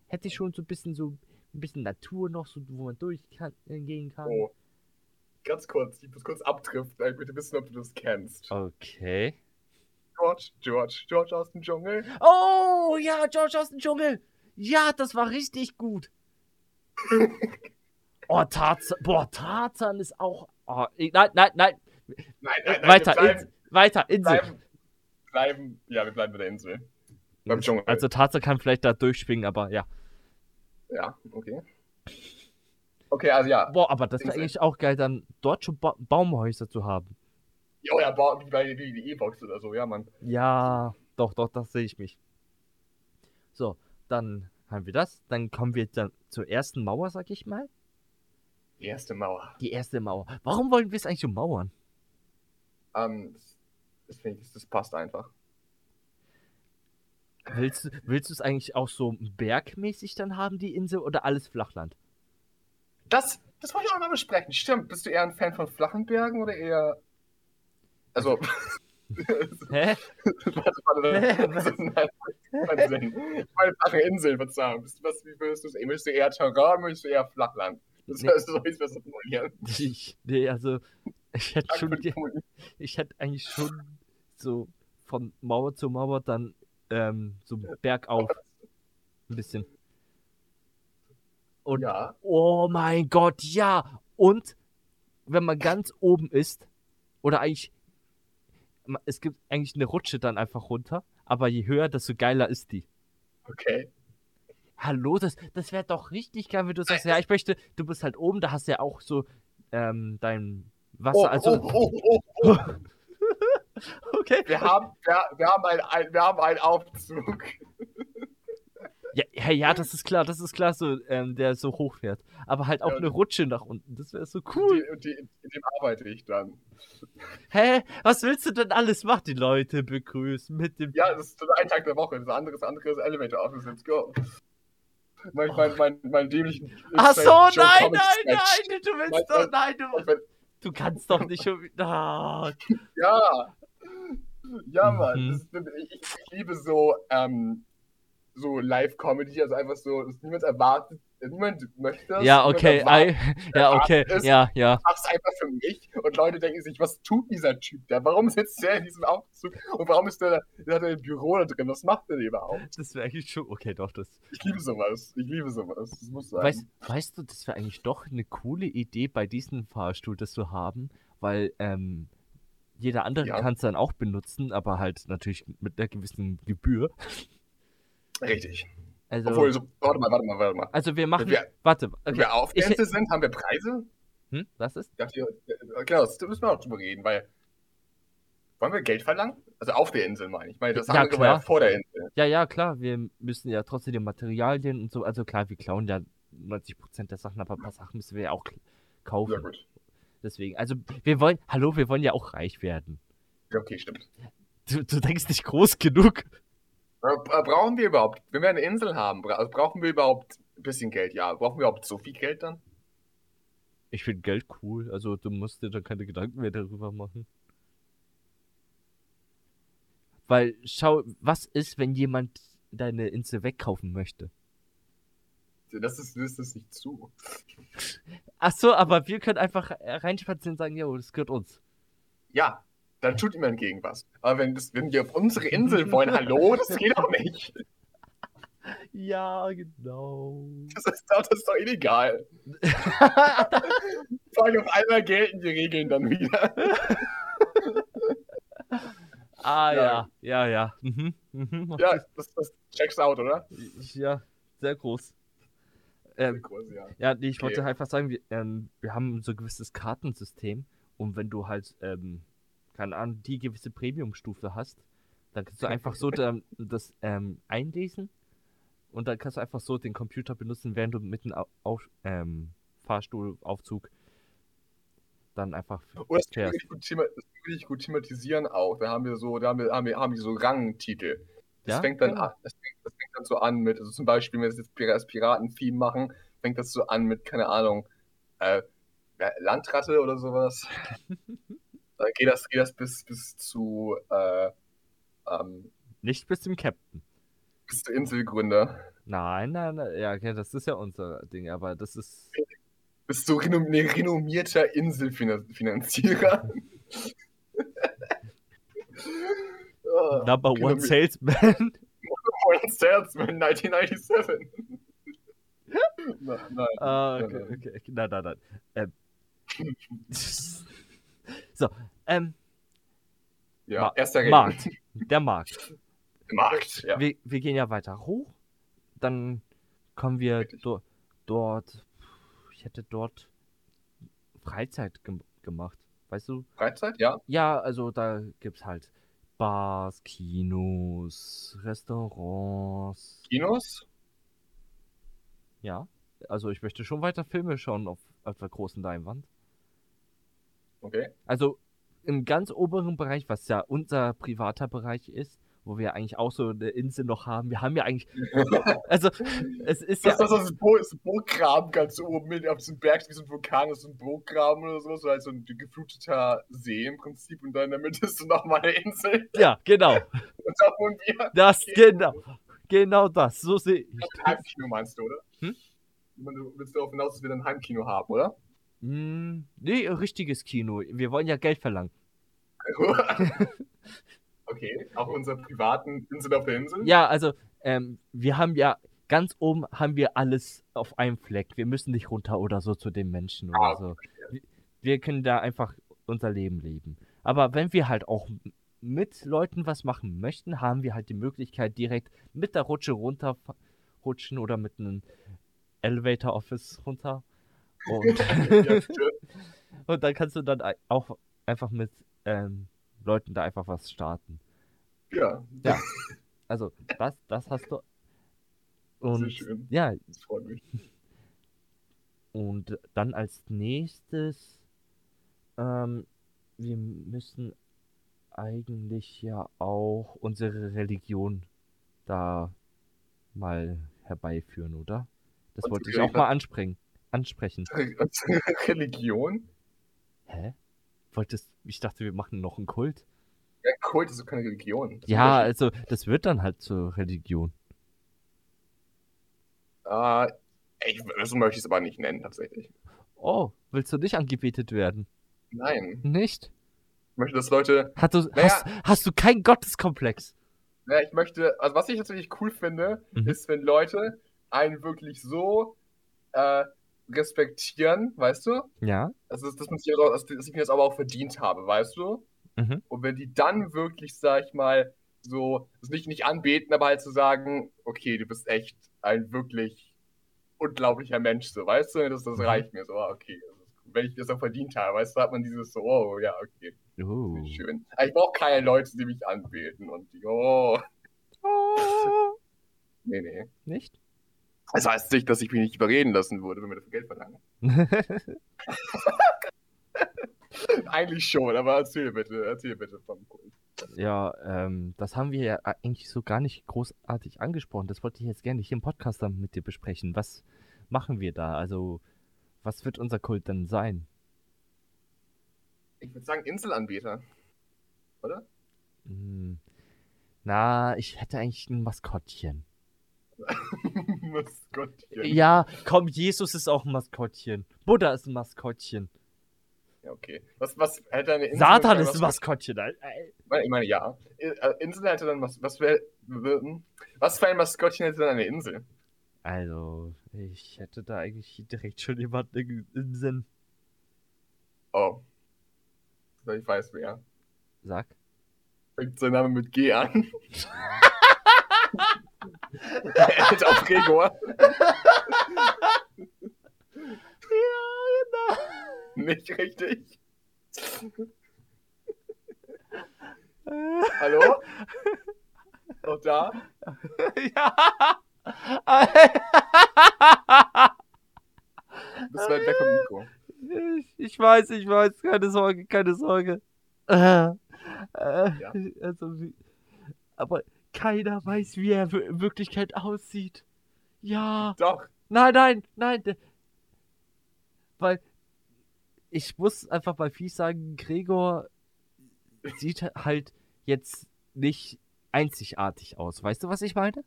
Hätte ich schon so ein bisschen so ein bisschen Natur noch, so wo man durchgehen kann. Oh. Ganz kurz, ich muss kurz abdriften. Ich möchte wissen, ob du das kennst. Okay. George, George, George aus dem Dschungel. Oh, ja, George aus dem Dschungel. Ja, das war richtig gut. Oh, Tarzan. Boah, Tarzan ist auch. Oh, ich- nein, nein, nein. Nein, nein, nein, Weiter, wir bleiben, Insel. Weiter, Insel. bleiben, bleiben. Ja, wir bleiben bei der Insel. Beim Dschungel. Also Tarzan kann vielleicht da durchschwingen, aber ja. Ja, okay. Okay, also ja. Boah, aber das wäre eigentlich auch geil, dann dort schon ba Baumhäuser zu haben. Oh ja, ba- wie bei wie die E-Box oder so, ja, Mann. Ja, doch, doch, das sehe ich mich. So, dann haben wir das. Dann kommen wir dann zur ersten Mauer, sag ich mal. Die erste Mauer. Die erste Mauer. Warum wollen wir es eigentlich ummauern? Ähm, das, das das passt einfach. Willst, du- willst du es eigentlich auch so bergmäßig dann haben, die Insel, oder alles Flachland? Das, das wollte ich auch mal besprechen. Stimmt. Bist du eher ein Fan von flachen Bergen oder eher. Also. Hä? warte, warte, also, nein, keinen Sinn. Ich meine flache Inseln, Verzeihung. Bist was, wie würdest du es? Möchtest du eher Terrain, möchtest du eher Flachland? Das Nee. heißt, so ist besser formulieren. Ich, nee, also, ich hätte schon, ich hätte eigentlich schon so von Mauer zu Mauer dann ähm, so bergauf ein bisschen. Und Ja. Oh mein Gott, ja. Und wenn man ganz oben ist, oder eigentlich, es gibt eigentlich eine Rutsche dann einfach runter, aber je höher, desto geiler ist die. Okay. Hallo, das, das wäre doch richtig geil, wenn du sagst, ja, ich möchte, du bist halt oben, da hast du ja auch so ähm, dein Wasser, Oh, also, oh, oh, oh, oh. okay. Wir haben, wir, wir haben ein, ein, wir haben einen Aufzug. Ja, ja, ja, das ist klar, das ist klar, so, ähm, der so hoch fährt. Aber halt auch Ja. eine Rutsche nach unten, das wäre so cool. Die, die, in dem arbeite ich dann. Hä? Was willst du denn alles machen? Die Leute begrüßen mit dem Ja, das ist ein Tag der Woche. Das andere, das andere ist Elevator Office. Let's go. Mein, mein, mein, mein dämlichen. Ach so, nein, nein, nein, du willst Mein- doch, nein, Und du, wenn- du kannst doch nicht schon wieder. Ah, Ja. Ja, Mann. Mhm. Das, ich, ich liebe so, ähm, so Live-Comedy, also einfach so, dass niemand erwartet, niemand möchte das. Ja, okay, I, ja, okay, ist- ja, ja. mach's einfach für mich und Leute denken sich, was tut dieser Typ da? Warum sitzt der in diesem Aufzug und warum ist der, da- der hat ein Büro da drin? Was macht der denn überhaupt? Das wäre eigentlich schon, okay, doch, das. Ich liebe sowas. Ich liebe sowas. Das muss sein. Weißt, weißt du, das wäre eigentlich doch eine coole Idee, bei diesem Fahrstuhl das zu haben, weil, ähm, jeder andere Ja. kann es dann auch benutzen, aber halt natürlich mit einer gewissen Gebühr. Richtig. Also, Obwohl, so, warte mal, warte mal, warte mal. also wir machen, wir- warte, Wenn okay, wir auf ich- der Insel sind, haben wir Preise? hm, was ist? Ich dachte, äh, genau, das müssen wir auch drüber reden, weil. Wollen wir Geld verlangen? Also auf der Insel, meine ich. Ich meine, das Ja, andere war ja klar. vor der Insel. Ja, ja, klar, wir müssen ja trotzdem die Materialien und so, also klar, wir klauen ja 90% der Sachen, aber ein paar Sachen müssen wir ja auch kaufen. Ja, gut. Deswegen, also wir wollen, hallo, wir wollen ja auch reich werden. Ja, okay, stimmt. Du, du denkst nicht groß genug. Äh, brauchen wir überhaupt, wenn wir eine Insel haben, also brauchen wir überhaupt ein bisschen Geld? Ja, brauchen wir überhaupt so viel Geld dann? Ich finde Geld cool, also du musst dir dann keine Gedanken mehr darüber machen. Weil, schau, was ist, wenn jemand deine Insel wegkaufen möchte? Das ist, das ist nicht zu. Ach so, aber wir können einfach äh, reinspazieren und sagen, jo, das gehört uns. Ja, dann tut ihm entgegen was. Aber wenn, das, wenn wir auf unsere Insel wollen, hallo, das geht doch nicht. Ja, genau. Das ist doch, das ist doch illegal. Vor allem auf einmal gelten die Regeln dann wieder. ah, Ja. ja, ja, ja. Mhm, mhm. Ja, das, das checks out, oder? ja, sehr groß. Ähm, Kurse, ja. Ja, nee, ich wollte Okay. einfach sagen, wir, ähm, wir haben so ein gewisses Kartensystem und wenn du halt, ähm, keine Ahnung, die gewisse Premium-Stufe hast, dann kannst du einfach so da, das ähm, einlesen und dann kannst du einfach so den Computer benutzen, während du mit dem Au auf, ähm, Fahrstuhlaufzug dann einfach Oh, das kann fährst. ich gut, das kann ich gut thematisieren auch. Da haben wir so, da haben wir, haben wir, haben wir so Rangtitel. Das Ja? fängt dann Ja. an, das fängt, das fängt dann so an mit, also zum Beispiel, wenn wir das jetzt das Piraten-Theme machen, fängt das so an mit, keine Ahnung, äh, ja, Landratte oder sowas. dann geht das, geht das bis, bis zu, äh, ähm, Nicht bis zum Captain. bis zu Inselgründer. Nein, nein, nein, ja, okay, das ist ja unser Ding, aber das ist. Bis zu renom nee, renommierter Inselfinanzierer. oh, Number One Salesman. One Salesman 1997. nein, nein. Ah, okay, nein. okay, okay. Nein, nein, nein. Ähm. so, ähm, Ja, Ma- erster Regen. Markt. Der Markt. Markt, ja. wir, wir gehen ja weiter hoch. Dann kommen wir do dort. Ich hätte dort Freizeit gem gemacht. Weißt du? Freizeit, ja. Ja, also da gibt's halt Bars, Kinos, Restaurants. Kinos. Ja. Also ich möchte schon weiter Filme schauen auf, auf der großen Leinwand. Okay. Also im ganz oberen Bereich, was ja unser privater Bereich ist, wo wir eigentlich auch so eine Insel noch haben. Wir haben ja eigentlich. Also es ist ja. Das ist das, ist ein Burggraben ganz oben mit auf diesem Berg, wie so ein Vulkan, das ist ein Burggraben oder so, so halt so ein gefluteter See im Prinzip und da in der Mitte ist so nochmal eine Insel Ja, genau. und da wohnen wir. Das, Okay. genau. Genau das. So sehe ich. Heimkino meinst du, oder? Hm? Du willst darauf hinaus, dass wir dann ein Heimkino haben, oder? Hm, nee, richtiges Kino. Wir wollen ja Geld verlangen. okay, auf unserer privaten Insel auf der Insel? Ja, also, ähm, wir haben ja, ganz oben haben wir alles auf einem Fleck. Wir müssen nicht runter oder so zu den Menschen oder Ah, so. Wir, wir können da einfach unser Leben leben. Aber wenn wir halt auch mit Leuten was machen möchten, haben wir halt die Möglichkeit, direkt mit der Rutsche runterrutschen oder mit einem Elevator Office runter. Und, und dann kannst du dann auch einfach mit ähm, Leuten da einfach was starten. ja. Ja. Also, das, das hast du. sehr Und schön. ja, Das freut mich. und dann als nächstes, ähm, wir müssen eigentlich ja auch unsere Religion da mal herbeiführen, oder? Das Und wollte ich auch mal ansprechen. Ansprechen. Religion? Hä? Wolltest, ich dachte, wir machen noch einen Kult. Ja, Kult ist doch keine Religion. Das Ja, also das wird dann halt zur Religion. Äh, ich, so möchte ich es aber nicht nennen, tatsächlich. Oh, willst du nicht angebetet werden? Nein. Nicht? Ich möchte, dass Leute. Hast du, Naja. hast, hast du keinen Gotteskomplex? Ja, ich möchte. Also, was ich tatsächlich cool finde, Mhm. ist, wenn Leute einen wirklich so äh, respektieren, weißt du? Ja. Also, dass, man sich auch, dass ich mir das aber auch verdient habe, weißt du? Mhm. Und wenn die dann wirklich, sag ich mal, so, das nicht, nicht anbeten, aber halt zu sagen, okay, du bist echt ein wirklich unglaublicher Mensch, so, weißt du? Das, das Mhm. reicht mir so, ah, okay. Wenn ich das auch verdient habe, weißt du, hat man dieses so, oh, ja, okay, Oh. schön. Aber ich brauche keine Leute, die mich anbeten und die, oh, Oh. nee, nee. Nicht? Das heißt nicht, dass ich mich nicht überreden lassen würde, wenn wir dafür Geld verlangen. Eigentlich schon, aber erzähl bitte, erzähl bitte vom Kult. ja, ähm, das haben wir ja eigentlich so gar nicht großartig angesprochen. Das wollte ich jetzt gerne hier im Podcast dann mit dir besprechen. Was machen wir da? Also, was wird unser Kult denn sein? Ich würde sagen Inselanbieter. Oder? Hm, na, ich hätte eigentlich ein Maskottchen. Maskottchen. Ja, komm, Jesus ist auch ein Maskottchen. Buddha ist ein Maskottchen. Ja, okay. Was, was hätte eine Insel? Satan für ist ein Maskott- Maskottchen. Alter. Ich meine, ja. Äh, Insel hätte dann was. Was, wär, was für ein Maskottchen hätte dann eine Insel? Also, ich hätte da eigentlich direkt schon jemanden im Sinn. Oh. Ich weiß wer. Sag. Fängt sein Name mit G an. hält auf Gregor. Ja, Nicht richtig. genau. Hallo? Noch da? ja. Bist weit weg vom Mikro. ich, ich weiß, ich weiß. Keine Sorge, keine Sorge. Äh, äh, Ja. Also, aber keiner weiß, wie er in Wirklichkeit aussieht. Ja. Doch. Nein, nein, nein. Weil ich muss einfach bei Vieh sagen, Gregor sieht halt jetzt nicht einzigartig aus. Weißt du, was ich meine?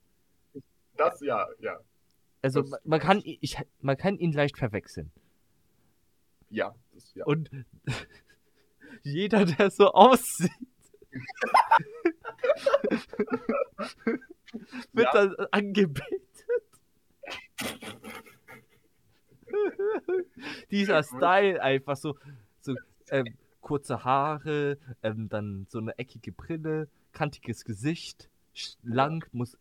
Das, ja, ja. Also Das- man, kann ich, man kann ihn leicht verwechseln. Ja. Das, ja. Und jeder, der so aussieht, wird Ja. dann angebetet. Dieser. Style einfach so, so ähm, kurze Haare, ähm, dann so eine eckige Brille, kantiges Gesicht. lang, muss.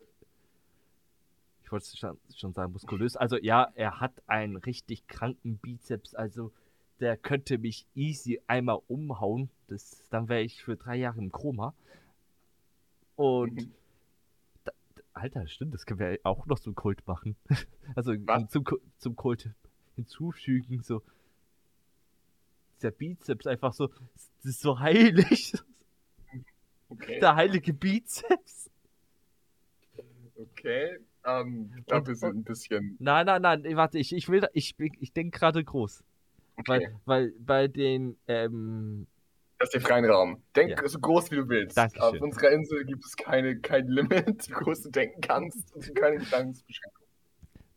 Ich wollte schon, schon sagen, muskulös. Also ja, er hat einen richtig kranken Bizeps. Also der könnte mich easy einmal umhauen. Das, dann wäre ich für drei Jahre im Koma. Und Mhm. da, Alter, stimmt, das können wir auch noch zum Kult machen. Also zum, zum Kult hinzufügen, so. Der Bizeps einfach so, das ist so heilig. Okay. Der heilige Bizeps. Okay. Ähm, ich glaube, wir sind ein bisschen. Nein, nein, nein, warte, ich, ich will, ich, ich denke gerade groß. Okay. Weil, weil bei den, ähm, Das ist der freien Raum. Denk Ja. so groß wie du willst. Dankeschön. Auf unserer Insel gibt es keine, kein Limit, wie groß du denken kannst. Und keine Gedankensbeschränkung.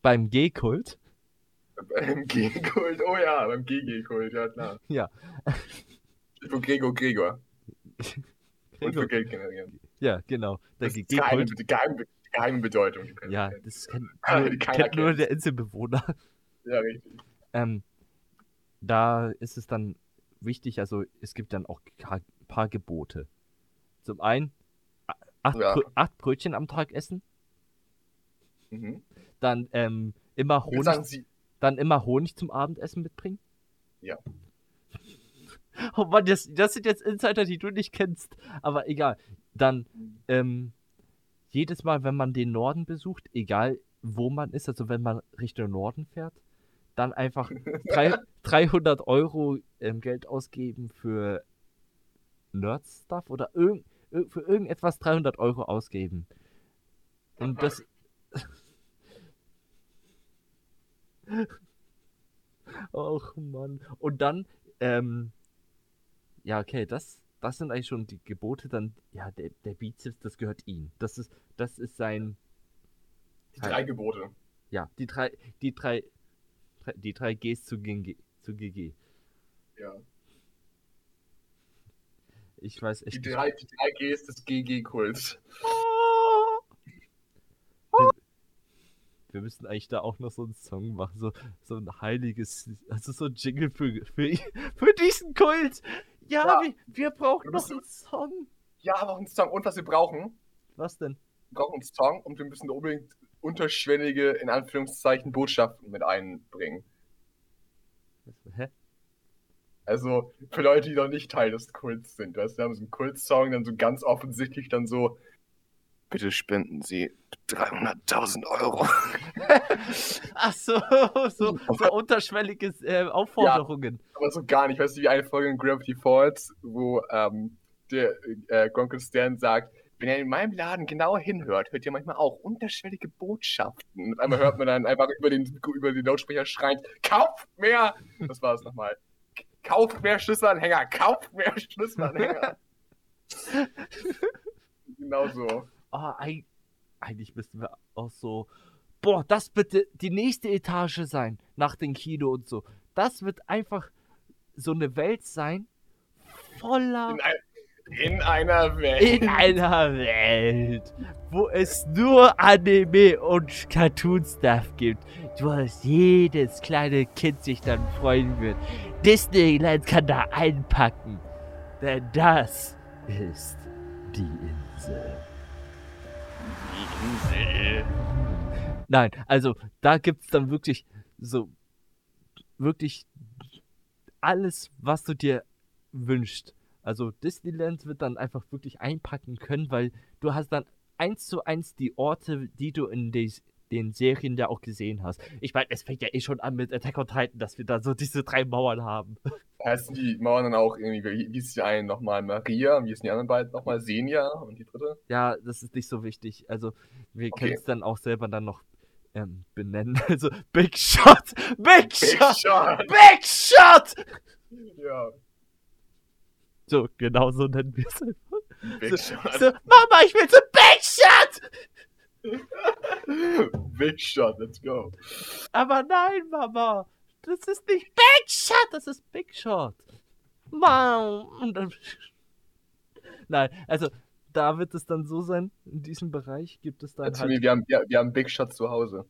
beim G-Kult, Beim G-Kult, oh ja, beim GG-Kult, ja klar. Ja. Für Gregor Gregor. Und für Geld generieren. ja, genau, der Das ist die geheime, geheime, geheime Bedeutung. Ja, das kennt, nur, kennt nur der Inselbewohner. Ja, richtig. Ähm, da ist es dann wichtig, also es gibt dann auch ein paar Gebote. Zum einen, acht, Ja. Brö- acht Brötchen am Tag essen, Mhm. dann ähm, immer Honig dann immer Honig zum Abendessen mitbringen? Ja. Oh Mann, das, das sind jetzt Insider, die du nicht kennst. Aber egal. Dann, ähm, jedes Mal, wenn man den Norden besucht, egal wo man ist, also wenn man Richtung Norden fährt, dann einfach drei, 300 Euro ähm, Geld ausgeben für Nerd-Stuff oder irgend, ir- für irgendetwas 300 Euro ausgeben. Und das. Och Mann. Und dann, ähm, ja, okay, das, das sind eigentlich schon die Gebote. Dann, ja, der, der Bizeps, das gehört ihm. Das ist, das ist sein, die drei Gebote. ja, die drei, die drei- die drei Gs zu GG. Zu GG. Ja. Ich weiß Die echt drei, die drei Gs des GG-Kults. Wir müssen eigentlich da auch noch so einen Song machen, so, so ein heiliges, also so ein Jingle für, für, für diesen Kult. Ja, Ja. Wir, wir brauchen Wir noch einen Song. Ja, aber auch einen Song. Und was wir brauchen, Was denn? wir brauchen einen Song und wir müssen unbedingt unterschwellige, in Anführungszeichen, Botschaften mit einbringen. Hä? Also für Leute, die noch nicht Teil des Kults sind. Weißt, du, wir haben so einen Kultsong, dann so ganz offensichtlich dann so, bitte spenden Sie 300.000 Euro. Ach so, so, so unterschwellige äh, Aufforderungen. Aber so gar nicht. Weißt du, wie eine Folge in Gravity Falls, wo ähm, der äh, Gronkel Stern sagt, wenn ihr in meinem Laden genauer hinhört, hört ihr manchmal auch unterschwellige Botschaften. Und einmal hört man dann einfach über den, über den Lautsprecher schreien, kauft mehr! Das war es nochmal. Kauft mehr Schlüsselanhänger, kauft mehr Schlüsselanhänger. genau so. Eig eigentlich müssten wir auch so. Boah, das bitte die nächste Etage sein, nach dem Kino und so. Das wird einfach so eine Welt sein, voller. In, ein, in einer Welt. In einer Welt, wo es nur Anime und Cartoon-Stuff gibt, wo es jedes kleine Kind sich dann freuen wird. Disneyland kann da einpacken, denn das ist die Insel. Nein, also da gibt's dann wirklich so wirklich alles, was du dir wünschst. Also Disneyland wird dann einfach wirklich einpacken können, weil du hast dann eins zu eins die Orte, die du in des, den Serien ja auch gesehen hast. Ich meine, es fängt ja eh schon an mit Attack on Titan, dass wir da so diese drei Mauern haben. Heißen die Mauern dann auch irgendwie, wie ist die eine nochmal Maria, und wie ist die anderen beiden nochmal Senja und die dritte? Ja, das ist nicht so wichtig. Also wir Okay. können es dann auch selber dann noch ähm, benennen. Also Big Shot! Big Big Shot! Shot! Big Shot! Ja, So, genau so nennen wir es. Big Shot. So, Mama, ich will zu Big Shot! Big Shot, let's go. Aber nein, Mama, das ist nicht Big Shot, das ist Big Shot. Wow. Nein, also da wird es dann so sein, in diesem Bereich gibt es dann halt... wir, haben, wir, wir haben Big Shot zu Hause.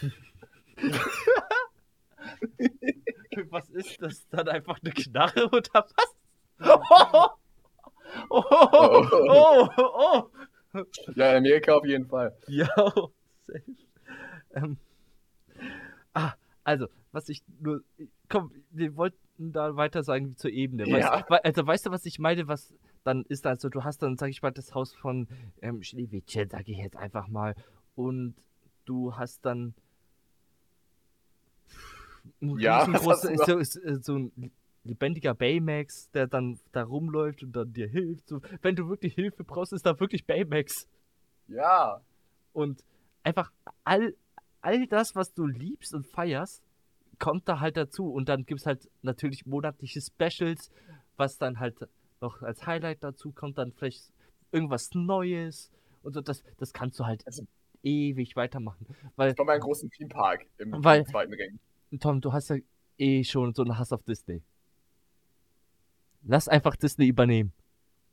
Was ist das? Dann einfach eine Knarre oder was? Oh, oh, oh, oh, oh. Ja, in Amerika auf jeden Fall. Ja, safe. Ähm, ah, also, was ich nur. Komm, wir wollten da weiter sagen zur Ebene. Weißt, Ja. also, weißt du, was ich meine? Was dann ist, also, du hast dann, sag ich mal, das Haus von ähm, Schneewittchen, sag ich jetzt einfach mal. Und du hast dann. Ja, was hast du so, so ein lebendiger Baymax, der dann da rumläuft und dann dir hilft. So, wenn du wirklich Hilfe brauchst, ist da wirklich Baymax. Ja. Und einfach all, all das, was du liebst und feierst, kommt da halt dazu. Und dann gibt es halt natürlich monatliche Specials, was dann halt noch als Highlight dazu kommt, dann vielleicht irgendwas Neues. Und so, das, das kannst du halt Also- ewig weitermachen. Weil, Ich war meinen großen Themepark im, Weil- im zweiten Ring. Tom, du hast ja eh schon so einen Hass auf Disney. Lass einfach Disney übernehmen.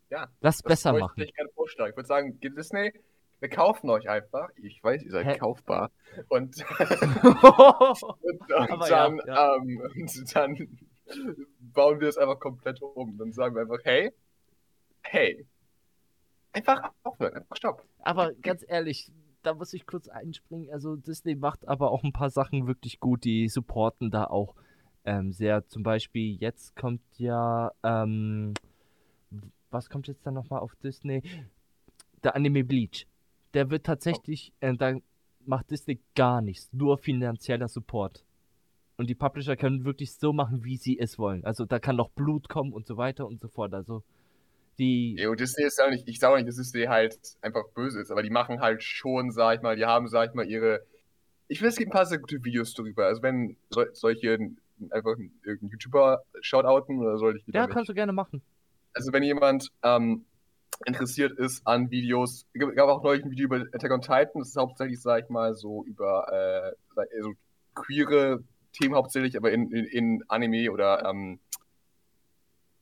Ja. Lass Das besser machen. Ich würde sagen, Disney, wir kaufen euch einfach. Ich weiß, ihr seid Hä? kaufbar. Und, und, und ja, dann, ja. Ähm, und dann bauen wir es einfach komplett um. Dann sagen wir einfach, hey, hey, einfach aufhören, einfach stopp. Aber ganz ehrlich, da muss ich kurz einspringen. Also Disney macht aber auch ein paar Sachen wirklich gut. Die supporten da auch ähm, sehr. Zum Beispiel jetzt kommt ja, ähm, was kommt jetzt dann nochmal auf Disney? Der Anime Bleach. Der wird tatsächlich, äh, da macht Disney gar nichts. Nur finanzieller Support. Und die Publisher können wirklich so machen, wie sie es wollen. Also da kann noch Blut kommen und so weiter und so fort. Also die... Jo, Disney ist ja nicht, ich sage auch nicht, dass Disney halt einfach böse ist, aber die machen halt schon, sag ich mal, die haben, sag ich mal, ihre. Ich finde, es gibt ein paar sehr gute Videos darüber. Also, wenn so, solche einfach irgendeinen YouTuber shoutouten oder soll ich wieder Ja, nicht? kannst du gerne machen. Also, wenn jemand ähm, interessiert ist an Videos, es gab auch neulich ein Video über Attack on Titan, das ist hauptsächlich, sag ich mal, so über äh, sag- so queere Themen hauptsächlich, aber in, in, in Anime oder ähm,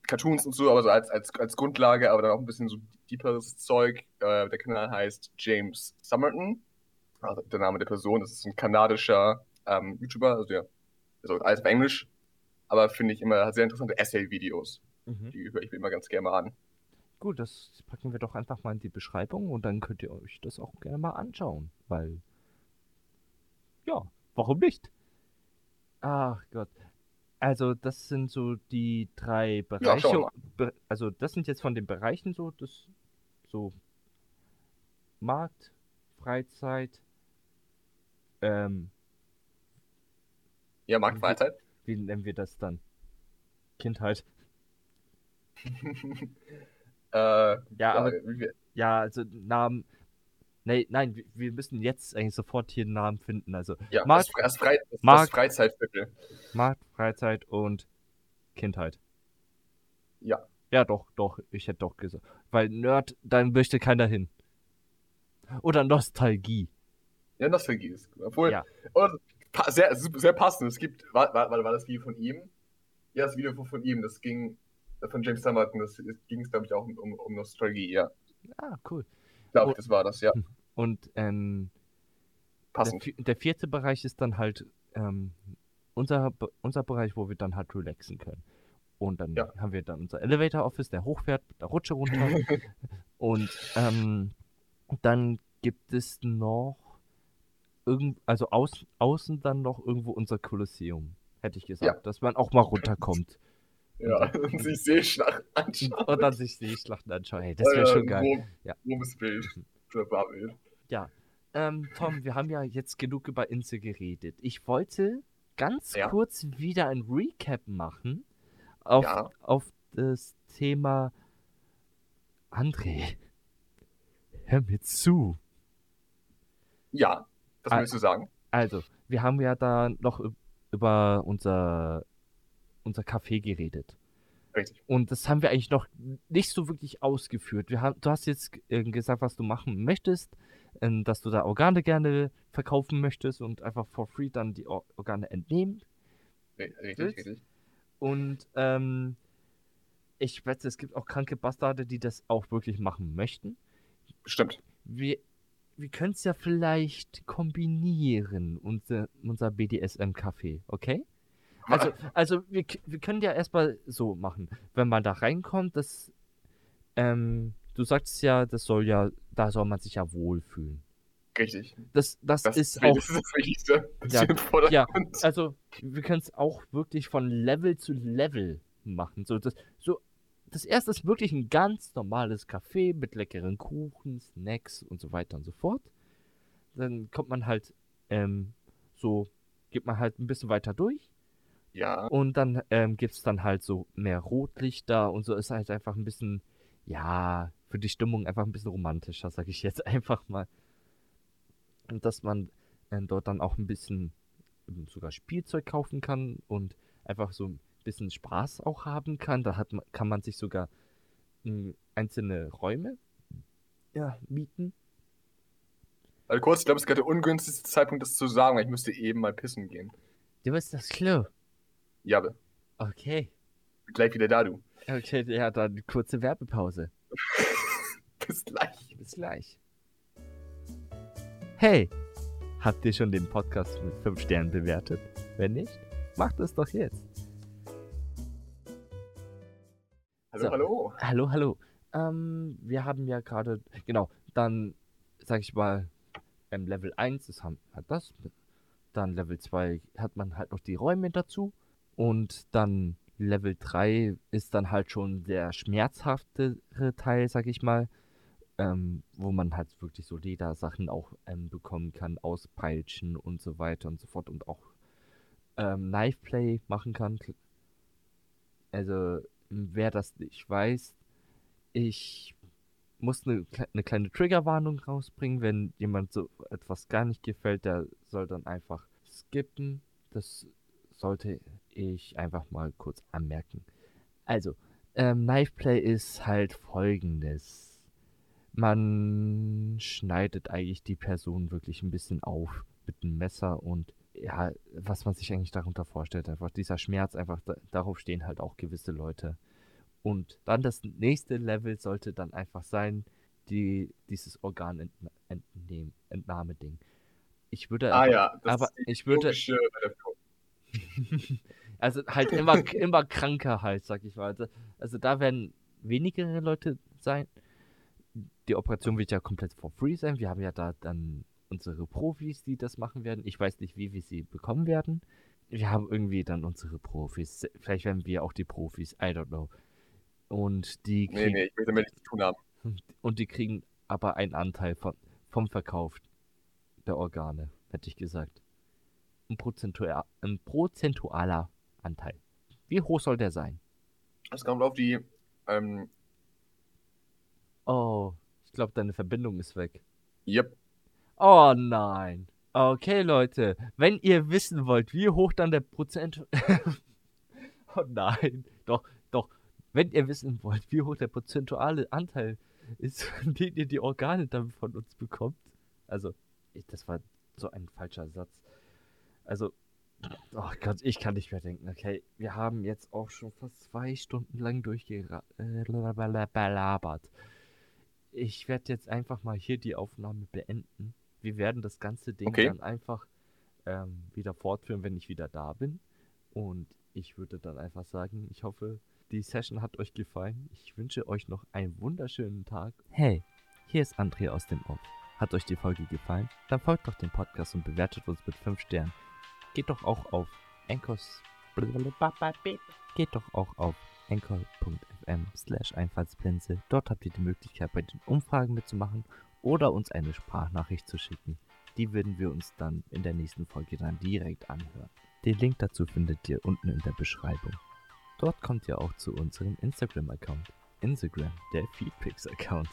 Cartoons und so, aber so als, als, als Grundlage, aber dann auch ein bisschen so deeperes Zeug. Äh, der Kanal heißt James Summerton, also der Name der Person, das ist ein kanadischer ähm, YouTuber, also der also alles auf Englisch, aber finde ich immer sehr interessante Essay-Videos. Mhm. Die höre ich mir immer ganz gerne mal an. Gut, das packen wir doch einfach mal in die Beschreibung und dann könnt ihr euch das auch gerne mal anschauen, weil ja, warum nicht? Ach Gott. Also, das sind so die drei Bereiche. wir Be also, das sind jetzt von den Bereichen so, das so Markt, Freizeit, ähm, Ja, Marktfreizeit. wie nennen wir das dann? Kindheit. äh, Ja, aber wie wir- Ja, also Namen. Nee, nein, wir- wir müssen jetzt eigentlich sofort hier einen Namen finden. Also ja Markt, das, Frei, das, Markt- das Freizeitviertel. Markt, Freizeit und Kindheit. Ja. Ja, doch, doch, ich hätte doch gesagt. Weil Nerd, da möchte keiner hin. Oder Nostalgie. Ja, Nostalgie ist. Obwohl, Ja. und, pa- sehr, sehr passend. Es gibt, war, war, war das Video von ihm? Ja, das Video von ihm, das ging äh, von James Summerton, das ging es, glaube ich, auch um, um, Nostalgie, ja. Ah, cool. Glaube ich, das war das, ja. Und ähm, der, Passend. vi- der vierte Bereich ist dann halt ähm, unser, unser Bereich, wo wir dann halt relaxen können. Und dann Ja. haben wir dann unser Elevator Office, der hochfährt mit der Rutsche runter. Und ähm, dann gibt es noch irgend, also aus, außen dann noch irgendwo unser Kolosseum, hätte ich gesagt, Ja. dass man auch mal runterkommt Ja, und sich Seeschlacht und, anschaut. und dann sich die Schlachten anschaut. Hey, das wäre schon geil. Rom, Ja. Romes Bild. Oder Barbild. Ja, ähm, Tom, wir haben ja jetzt genug über Insel geredet. Ich wollte ganz Ja. kurz wieder ein Recap machen auf, Ja. auf das Thema André. Hör mir zu. Ja, das willst du sagen? Also, wir haben ja da noch üb- über unser, unser Café geredet. Richtig. Und das haben wir eigentlich noch nicht so wirklich ausgeführt. Wir haben, du hast jetzt äh, gesagt, was du machen möchtest, ähm, dass du da Organe gerne verkaufen möchtest und einfach for free dann die Or Organe entnehmen. Richtig, Willst? richtig. Und ähm, ich wette, es gibt auch kranke Bastarde, die das auch wirklich machen möchten. Stimmt. Wir, wir können es ja vielleicht kombinieren, unser, unser BDSM-Café, okay? Also, also wir, wir können ja erstmal so machen. Wenn man da reinkommt, das, ähm, du sagst ja, das soll ja da soll man sich ja wohlfühlen. Richtig. Das, das, Das ist auch das, ist das Wichtigste. Das Ja. Ja, also wir können es auch wirklich von Level zu Level machen. So das, so, das erste ist wirklich ein ganz normales Café mit leckeren Kuchen, Snacks und so weiter und so fort. Dann kommt man halt ähm, so, geht man halt ein bisschen weiter durch Ja, und dann ähm, gibt es dann halt so mehr Rotlichter und so ist halt einfach ein bisschen, ja, für die Stimmung einfach ein bisschen romantischer, sag ich jetzt einfach mal. Und dass man ähm, dort dann auch ein bisschen ähm, sogar Spielzeug kaufen kann und einfach so bisschen Spaß auch haben kann. Da hat man, kann man sich sogar ähm, einzelne Räume ja, mieten. also kurz, ich glaube, es ist gerade der ungünstigste Zeitpunkt, das zu sagen, weil ich müsste eben mal pissen gehen. Du bist das Klo. Ja, aber Okay. gleich wieder da, du. Okay, ja, dann kurze Werbepause. Bis gleich. Bis gleich. Hey, habt ihr schon den Podcast mit 5 Sternen bewertet? Wenn nicht, macht es doch jetzt. Hallo, So. hallo. Hallo, hallo. Ähm, wir haben ja gerade, genau, dann sag ich mal, ähm, Level 1 ist haben, hat das. Dann Level 2 hat man halt noch die Räume dazu. Und dann Level 3 ist dann halt schon der schmerzhaftere Teil, sag ich mal. Ähm, wo man halt wirklich so Ledersachen auch ähm, bekommen kann, auspeitschen und so weiter und so fort. Und auch ähm, Knife Play machen kann. Also, wer das nicht weiß, ich muss eine, eine kleine Triggerwarnung rausbringen. Wenn jemand so etwas gar nicht gefällt, der soll dann einfach skippen. Das sollte ich einfach mal kurz anmerken. Also, ähm, Knife Play ist halt folgendes. Man schneidet eigentlich die Person wirklich ein bisschen auf mit einem Messer und ja, was man sich eigentlich darunter vorstellt, einfach dieser Schmerz, einfach da, darauf stehen halt auch gewisse Leute. Und dann das nächste Level sollte dann einfach sein, die, dieses Organentnehmen, Entnahme-Ding. Ich würde Ah ja, das aber ich würde, also halt immer, immer kranker halt, sag ich mal. Also, also da werden weniger Leute sein. Die Operation wird ja komplett for free sein. Wir haben ja da dann unsere Profis, die das machen werden. Ich weiß nicht, wie wir sie bekommen werden. Wir haben irgendwie dann unsere Profis. Vielleicht werden wir auch die Profis. I don't know. Und die Nee, kriegen, nee, ich will damit nichts zu tun haben. und die kriegen aber einen Anteil von, vom Verkauf der Organe, hätte ich gesagt. Ein, prozentual, ein prozentualer Anteil. Wie hoch soll der sein? Es kommt auf die, ähm, Oh, ich glaube, deine Verbindung ist weg. yep. Oh nein. Okay, Leute, wenn ihr wissen wollt, wie hoch dann der Prozent... oh nein. Doch, doch. Wenn ihr wissen wollt, wie hoch der prozentuale Anteil ist, den ihr die Organe dann von uns bekommt. Also, ich, das war so ein falscher Satz. Also, oh Gott, ich kann nicht mehr denken. Okay, wir haben jetzt auch schon fast zwei Stunden lang durchgelabert. Ich werde jetzt einfach mal hier die Aufnahme beenden. Wir werden das ganze Ding Okay. dann einfach ähm, wieder fortführen, wenn ich wieder da bin. Und ich würde dann einfach sagen, ich hoffe, die Session hat euch gefallen. Ich wünsche euch noch einen wunderschönen Tag. Hey, hier ist André aus dem Off. Hat euch die Folge gefallen? Dann folgt doch dem Podcast und bewertet uns mit 5 Sternen. Geht doch auch auf Anchors. Geht doch auch auf anchor.fm slash Einfallspinsel. Dort habt ihr die Möglichkeit, bei den Umfragen mitzumachen oder uns eine Sprachnachricht zu schicken. Die würden wir uns dann in der nächsten Folge dann direkt anhören. Den Link dazu findet ihr unten in der Beschreibung. Dort kommt ihr auch zu unserem Instagram-Account. Instagram, der Feedpix-Account.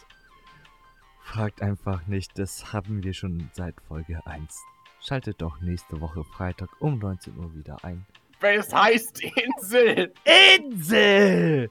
Fragt einfach nicht, das haben wir schon seit Folge 1. Schaltet doch nächste Woche Freitag um 19 Uhr wieder ein. Es heißt Insel. Insel!